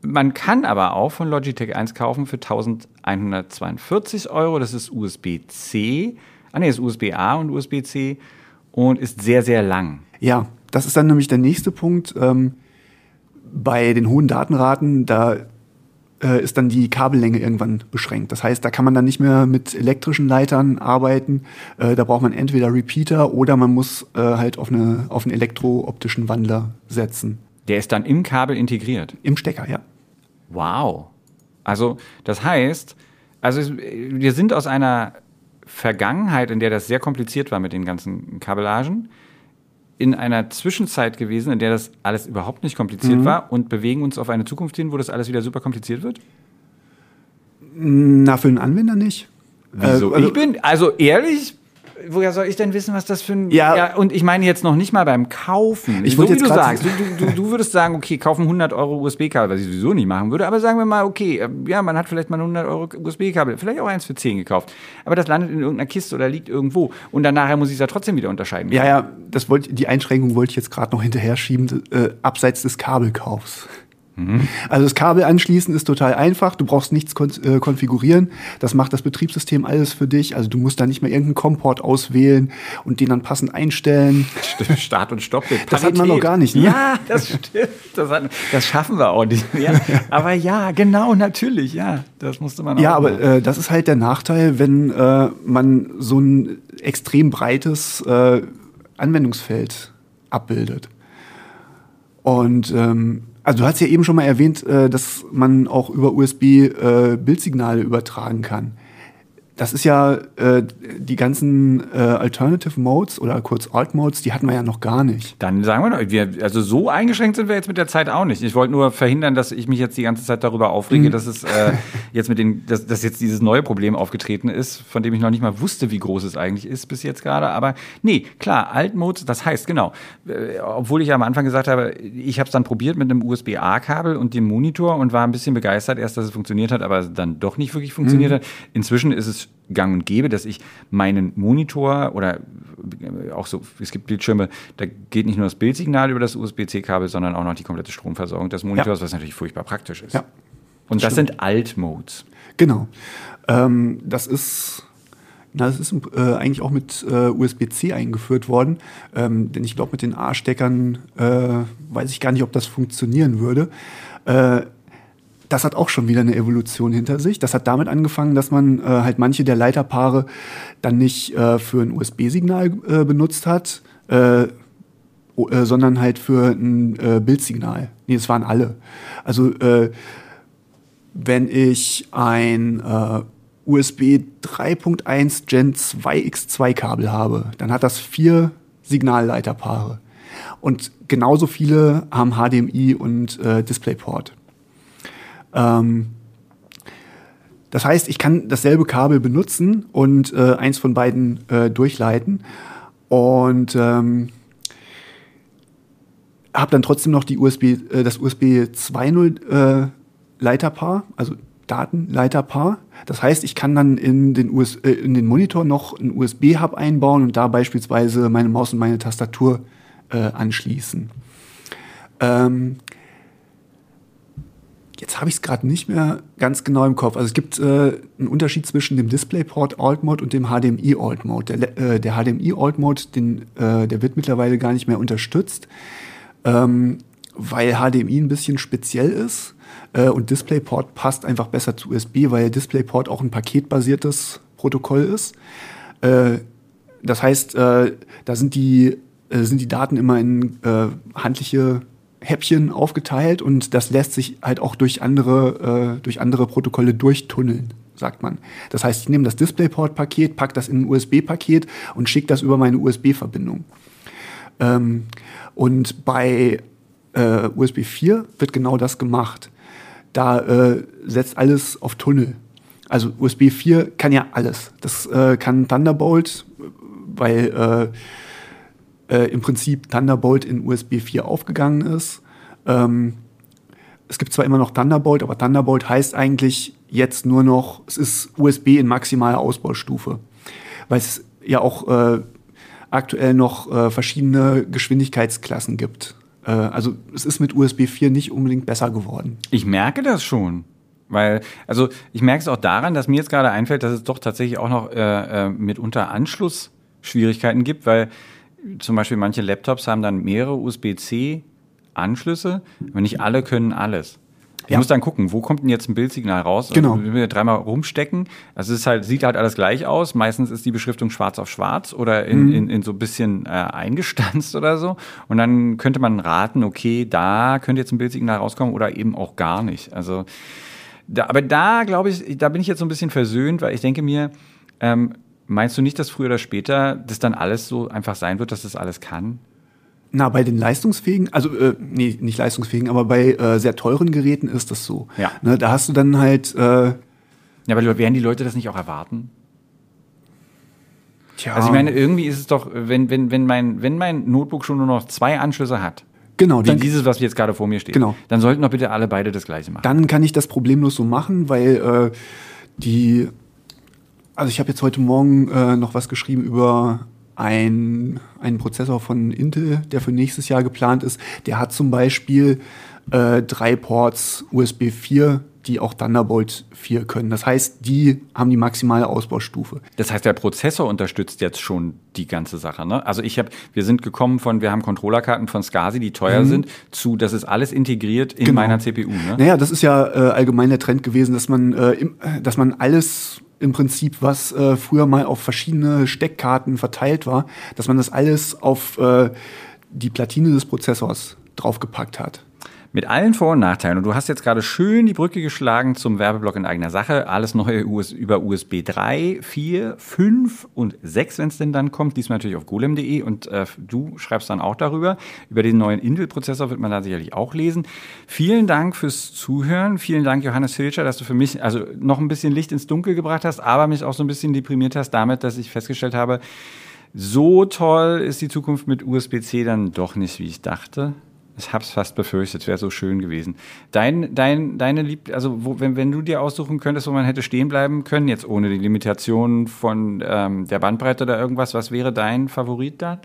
Man kann aber auch von Logitech 1 kaufen für 1142 Euro. Das ist USB-C. Ah, nee, ist USB-A und USB-C und ist sehr, sehr lang. Ja, das ist dann nämlich der nächste Punkt. Ähm, bei den hohen Datenraten, da äh, ist dann die Kabellänge irgendwann beschränkt. Das heißt, da kann man dann nicht mehr mit elektrischen Leitern arbeiten. Äh, da braucht man entweder Repeater oder man muss äh, halt auf, eine, auf einen elektrooptischen Wandler setzen. Der ist dann im Kabel integriert? Im Stecker, ja. Wow. Also, das heißt, also wir sind aus einer Vergangenheit, in der das sehr kompliziert war mit den ganzen Kabellagen, in einer Zwischenzeit gewesen, in der das alles überhaupt nicht kompliziert mhm. war und bewegen uns auf eine Zukunft hin, wo das alles wieder super kompliziert wird? Na, für den Anwender nicht. Wieso? Äh, also, ich bin, also ehrlich, woher soll ich denn wissen, was das für ein. Ja, ja und ich meine jetzt noch nicht mal beim Kaufen. Ich so, wie du sagst. Du, du, du, würdest sagen, okay, kaufen 100 Euro USB-Kabel, was ich sowieso nicht machen würde. Aber sagen wir mal, okay, äh, ja, man hat vielleicht mal 100 Euro USB-Kabel, vielleicht auch eins für 10 gekauft. Aber das landet in irgendeiner Kiste oder liegt irgendwo. Und dann nachher muss ich es ja trotzdem wieder unterscheiden. Ja, ja, das wollte, die Einschränkung wollte ich jetzt gerade noch hinterher schieben, äh, abseits des Kabelkaufs. Mhm. Also das Kabel anschließen ist total einfach. Du brauchst nichts kon äh, konfigurieren. Das macht das Betriebssystem alles für dich. Also du musst da nicht mehr irgendeinen Komport auswählen und den dann passend einstellen. Stimmt, Start und Stopp. Das hat man noch gar nicht. Ne? Ja, das stimmt. Das, hat, das, schaffen wir auch nicht mehr. Aber ja, genau, natürlich. Ja, das musste man auch. Ja, aber äh, das ist halt der Nachteil, wenn äh, man so ein extrem breites äh, Anwendungsfeld abbildet. Und ähm, also du hast ja eben schon mal erwähnt, äh, dass man auch über USB äh, Bildsignale übertragen kann das ist ja äh, die ganzen äh, Alternative Modes oder kurz Alt Modes, die hatten wir ja noch gar nicht. Dann sagen wir noch, wir, also so eingeschränkt sind wir jetzt mit der Zeit auch nicht. Ich wollte nur verhindern, dass ich mich jetzt die ganze Zeit darüber aufrege, mhm. dass es äh, jetzt mit den, dass, dass jetzt dieses neue Problem aufgetreten ist, von dem ich noch nicht mal wusste, wie groß es eigentlich ist bis jetzt gerade. Aber nee, klar, Alt Modes, das heißt genau, äh, obwohl ich ja am Anfang gesagt habe, ich habe es dann probiert mit einem USB-A-Kabel und dem Monitor und war ein bisschen begeistert erst, dass es funktioniert hat, aber dann doch nicht wirklich funktioniert mhm. hat. Inzwischen ist es gang und gäbe, dass ich meinen Monitor oder auch so, es gibt Bildschirme, da geht nicht nur das Bildsignal über das USB-C-Kabel, sondern auch noch die komplette Stromversorgung des Monitors, ja. was natürlich furchtbar praktisch ist. Ja. Und das Stimmt. sind Alt-Modes. Genau. Ähm, das ist. Na, das ist äh, eigentlich auch mit äh, USB-C eingeführt worden. Ähm, denn ich glaube, mit den A-Steckern äh, weiß ich gar nicht, ob das funktionieren würde. Äh, das hat auch schon wieder eine Evolution hinter sich. Das hat damit angefangen, dass man äh, halt manche der Leiterpaare dann nicht äh, für ein USB-Signal äh, benutzt hat, äh, äh, sondern halt für ein äh, Bildsignal. Nee, es waren alle. Also wenn ich ein USB 3.1 Gen 2 X2 Kabel habe, dann hat das vier Signalleiterpaare. Und genauso viele haben HDMI und DisplayPort. Ähm, das heißt, ich kann dasselbe Kabel benutzen und äh, eins von beiden äh, durchleiten und ähm, habe dann trotzdem noch die USB, äh, das USB 2.0 äh, Leiterpaar, also Datenleiterpaar. Das heißt, ich kann dann in den, US äh, in den Monitor noch einen USB-Hub einbauen und da beispielsweise meine Maus und meine Tastatur äh, anschließen. Ähm, Jetzt habe ich es gerade nicht mehr ganz genau im Kopf. Also es gibt äh, einen Unterschied zwischen dem DisplayPort Alt Mode und dem HDMI Alt Mode. Der, äh, der HDMI Alt Mode, den, äh, der wird mittlerweile gar nicht mehr unterstützt, ähm, weil HDMI ein bisschen speziell ist äh, und DisplayPort passt einfach besser zu USB, weil DisplayPort auch ein paketbasiertes Protokoll ist. Äh, das heißt, äh, da sind die sind die Daten immer in handliche Häppchen aufgeteilt und das lässt sich halt auch durch andere, äh, durch andere Protokolle durchtunneln, sagt man. Das heißt, ich nehme das DisplayPort-Paket, packe das in ein USB-Paket und schicke das über meine USB-Verbindung. Ähm, und bei äh, USB 4 wird genau das gemacht. Da äh, setzt alles auf Tunnel. Also USB 4 kann ja alles. Das äh, kann Thunderbolt, weil äh, im Prinzip Thunderbolt in USB 4 aufgegangen ist. Ähm, es gibt zwar immer noch Thunderbolt, aber Thunderbolt heißt eigentlich jetzt nur noch, es ist USB in maximaler Ausbaustufe. Weil es ja auch äh, aktuell noch äh, verschiedene Geschwindigkeitsklassen gibt. Äh, also es ist mit USB 4 nicht unbedingt besser geworden. Ich merke das schon. Weil, also ich merke es auch daran, dass mir jetzt gerade einfällt, dass es doch tatsächlich auch noch äh, äh, mitunter Anschlussschwierigkeiten gibt, weil zum Beispiel manche Laptops haben dann mehrere USB-C-Anschlüsse, aber nicht alle können alles. Ich ja. muss dann gucken, wo kommt denn jetzt ein Bildsignal raus? Genau. Also, wenn wir dreimal rumstecken, also es ist halt, sieht halt alles gleich aus. Meistens ist die Beschriftung schwarz auf schwarz oder in, mhm. in, in so ein bisschen äh, eingestanzt oder so. Und dann könnte man raten, okay, da könnte jetzt ein Bildsignal rauskommen oder eben auch gar nicht. Also Da, aber da glaube ich, da bin ich jetzt so ein bisschen versöhnt, weil ich denke mir, ähm, meinst du nicht, dass früher oder später das dann alles so einfach sein wird, dass das alles kann? Na, bei den leistungsfähigen, also äh, nee, nicht leistungsfähigen, aber bei äh, sehr teuren Geräten ist das so. Ja. Ne, da hast du dann halt. Äh, ja, aber werden die Leute das nicht auch erwarten? Tja. Also ich meine, irgendwie ist es doch, wenn, wenn, wenn, mein, wenn mein Notebook schon nur noch zwei Anschlüsse hat, Genau, wie dann, dieses, was jetzt gerade vor mir steht, Genau. dann sollten doch bitte alle beide das gleiche machen. dann kann ich das problemlos so machen, weil äh, die. Also ich habe jetzt heute Morgen äh, noch was geschrieben über ein, einen Prozessor von Intel, der für nächstes Jahr geplant ist. Der hat zum Beispiel äh, drei Ports USB 4, die auch Thunderbolt 4 können. Das heißt, die haben die maximale Ausbaustufe. Das heißt, der Prozessor unterstützt jetzt schon die ganze Sache. Ne? Also ich habe, wir sind gekommen von, wir haben Controllerkarten von SCSI, die teuer sind, zu, das ist alles integriert in Genau. meiner CPU. Ne? Naja, das ist ja äh, allgemein der Trend gewesen, dass man, äh, im, äh, dass man alles im Prinzip, was äh, früher mal auf verschiedene Steckkarten verteilt war, dass man das alles auf äh, die Platine des Prozessors draufgepackt hat. Mit allen Vor- und Nachteilen. Und du hast jetzt gerade schön die Brücke geschlagen zum Werbeblock in eigener Sache. Alles neue US über USB 3, 4, 5 und 6, wenn es denn dann kommt. Diesmal natürlich auf golem.de. Und äh, du schreibst dann auch darüber. Über den neuen Intel-Prozessor wird man da sicherlich auch lesen. Vielen Dank fürs Zuhören. Vielen Dank, Johannes Hilscher, dass du für mich also noch ein bisschen Licht ins Dunkel gebracht hast, aber mich auch so ein bisschen deprimiert hast damit, dass ich festgestellt habe, so toll ist die Zukunft mit USB-C dann doch nicht, wie ich dachte. Ich hab's fast befürchtet, es wäre so schön gewesen. Dein, dein, deine Lieb, also wo, wenn, wenn du dir aussuchen könntest, wo man hätte stehen bleiben können, jetzt ohne die Limitationen von ähm, der Bandbreite oder irgendwas, was wäre dein Favorit da?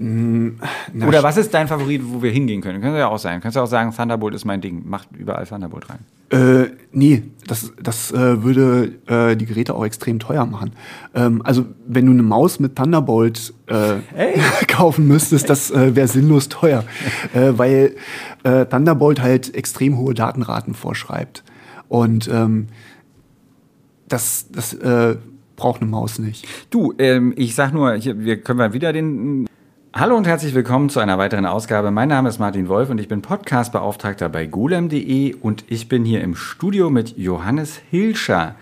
Na, Oder was ist dein Favorit, wo wir hingehen können? Könnte ja auch sein. Könntest du auch sagen, Thunderbolt ist mein Ding. Macht überall Thunderbolt rein. Äh, nee, das, das äh, würde äh, die Geräte auch extrem teuer machen. Ähm, also wenn du eine Maus mit Thunderbolt äh, kaufen müsstest, das äh, wäre sinnlos teuer, äh, weil äh, Thunderbolt halt extrem hohe Datenraten vorschreibt. Und ähm, das, das braucht eine Maus nicht. Du, ähm, ich sag nur, hier, wir können wir wieder den. Hallo und herzlich willkommen zu einer weiteren Ausgabe. Mein Name ist Martin Wolf und ich bin Podcastbeauftragter bei golem.de und ich bin hier im Studio mit Johannes Hilscher.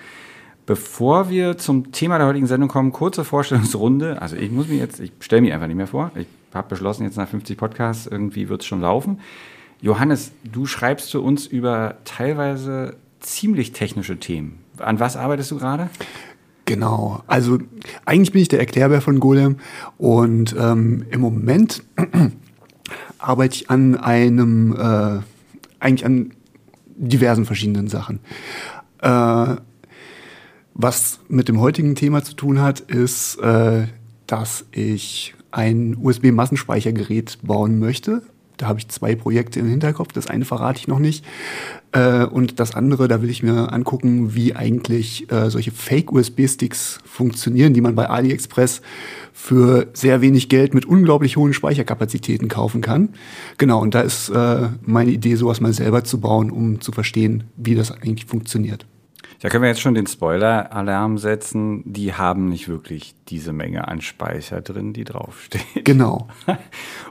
Bevor wir zum Thema der heutigen Sendung kommen, kurze Vorstellungsrunde. Also ich muss mir jetzt, ich stelle mich einfach nicht mehr vor. Ich habe beschlossen, jetzt nach 50 Podcasts, irgendwie wird es schon laufen. Johannes, du schreibst für uns über teilweise ziemlich technische Themen. An was arbeitest du gerade? Genau. Also eigentlich bin ich der Erklärbär von Golem und ähm, im Moment arbeite ich an einem, äh, eigentlich an diversen verschiedenen Sachen. Äh, was mit dem heutigen Thema zu tun hat, ist, äh, dass ich ein USB-Massenspeichergerät bauen möchte. Da habe ich zwei Projekte im Hinterkopf. Das eine verrate ich noch nicht. Äh, und das andere, da will ich mir angucken, wie eigentlich äh, solche Fake-USB-Sticks funktionieren, die man bei AliExpress für sehr wenig Geld mit unglaublich hohen Speicherkapazitäten kaufen kann. Genau, und da ist äh, meine Idee, sowas mal selber zu bauen, um zu verstehen, wie das eigentlich funktioniert. Da können wir jetzt schon den Spoiler-Alarm setzen. Die haben nicht wirklich diese Menge an Speicher drin, die draufsteht. Genau.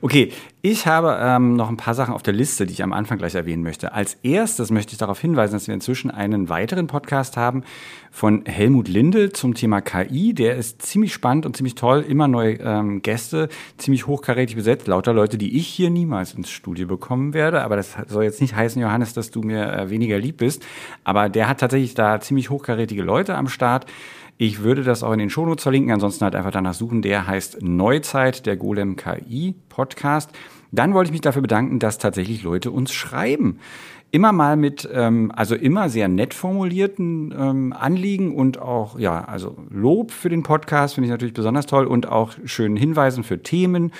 Okay, ich habe ähm, noch ein paar Sachen auf der Liste, die ich am Anfang gleich erwähnen möchte. Als erstes möchte ich darauf hinweisen, dass wir inzwischen einen weiteren Podcast haben von Helmut Lindel zum Thema KI. Der ist ziemlich spannend und ziemlich toll. Immer neue ähm, Gäste, ziemlich hochkarätig besetzt. Lauter Leute, die ich hier niemals ins Studio bekommen werde. Aber das soll jetzt nicht heißen, Johannes, dass du mir äh, weniger lieb bist. Aber der hat tatsächlich da ziemlich hochkarätige Leute am Start. Ich würde das auch in den Shownotes verlinken, ansonsten halt einfach danach suchen. Der heißt Neuzeit, der Golem KI Podcast. Dann wollte ich mich dafür bedanken, dass tatsächlich Leute uns schreiben. Immer mal mit, ähm, also immer sehr nett formulierten ähm, Anliegen und auch, ja, also Lob für den Podcast finde ich natürlich besonders toll und auch schönen Hinweisen für Themen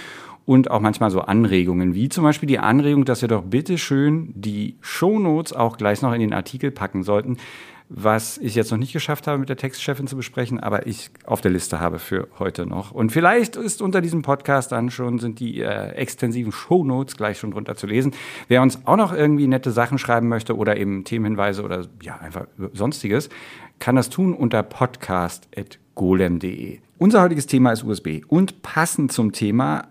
und auch manchmal so Anregungen, wie zum Beispiel die Anregung, dass wir doch bitte schön die Shownotes auch gleich noch in den Artikel packen sollten, was ich jetzt noch nicht geschafft habe, mit der Textchefin zu besprechen, aber ich auf der Liste habe für heute noch. Und vielleicht ist unter diesem Podcast dann schon, sind die äh, extensiven Shownotes gleich schon drunter zu lesen. Wer uns auch noch irgendwie nette Sachen schreiben möchte oder eben Themenhinweise oder ja, einfach sonstiges, kann das tun unter podcast.golem.de. Unser heutiges Thema ist USB und passend zum Thema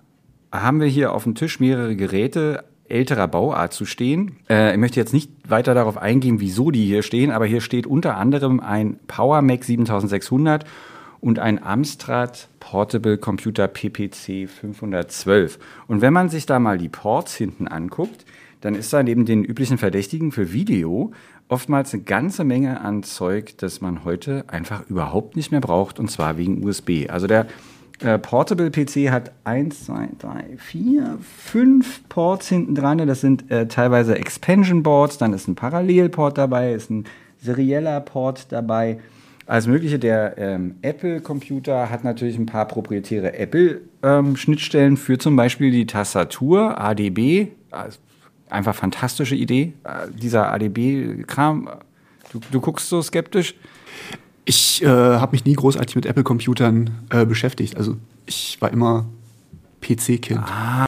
haben wir hier auf dem Tisch mehrere Geräte, älterer Bauart zu stehen. Äh, ich möchte jetzt nicht weiter darauf eingehen, wieso die hier stehen, aber hier steht unter anderem ein Power Mac 7600 und ein Amstrad Portable Computer PPC 512. Und wenn man sich da mal die Ports hinten anguckt, dann ist da neben den üblichen Verdächtigen für Video oftmals eine ganze Menge an Zeug, das man heute einfach überhaupt nicht mehr braucht, und zwar wegen USB. Also der äh, Portable PC hat 1, 2, 3, 4, 5 Ports hinten dran. Das sind äh, teilweise Expansion Boards, dann ist ein Parallelport dabei, ist ein serieller Port dabei. Alles Mögliche. Der ähm, Apple-Computer hat natürlich ein paar proprietäre Apple-Schnittstellen ähm, für zum Beispiel die Tastatur, ADB. Also einfach fantastische Idee, äh, dieser ADB-Kram. Du, du guckst so skeptisch. Ich äh, habe mich nie großartig mit Apple-Computern äh, beschäftigt. Also ich war immer PC-Kind. Ah,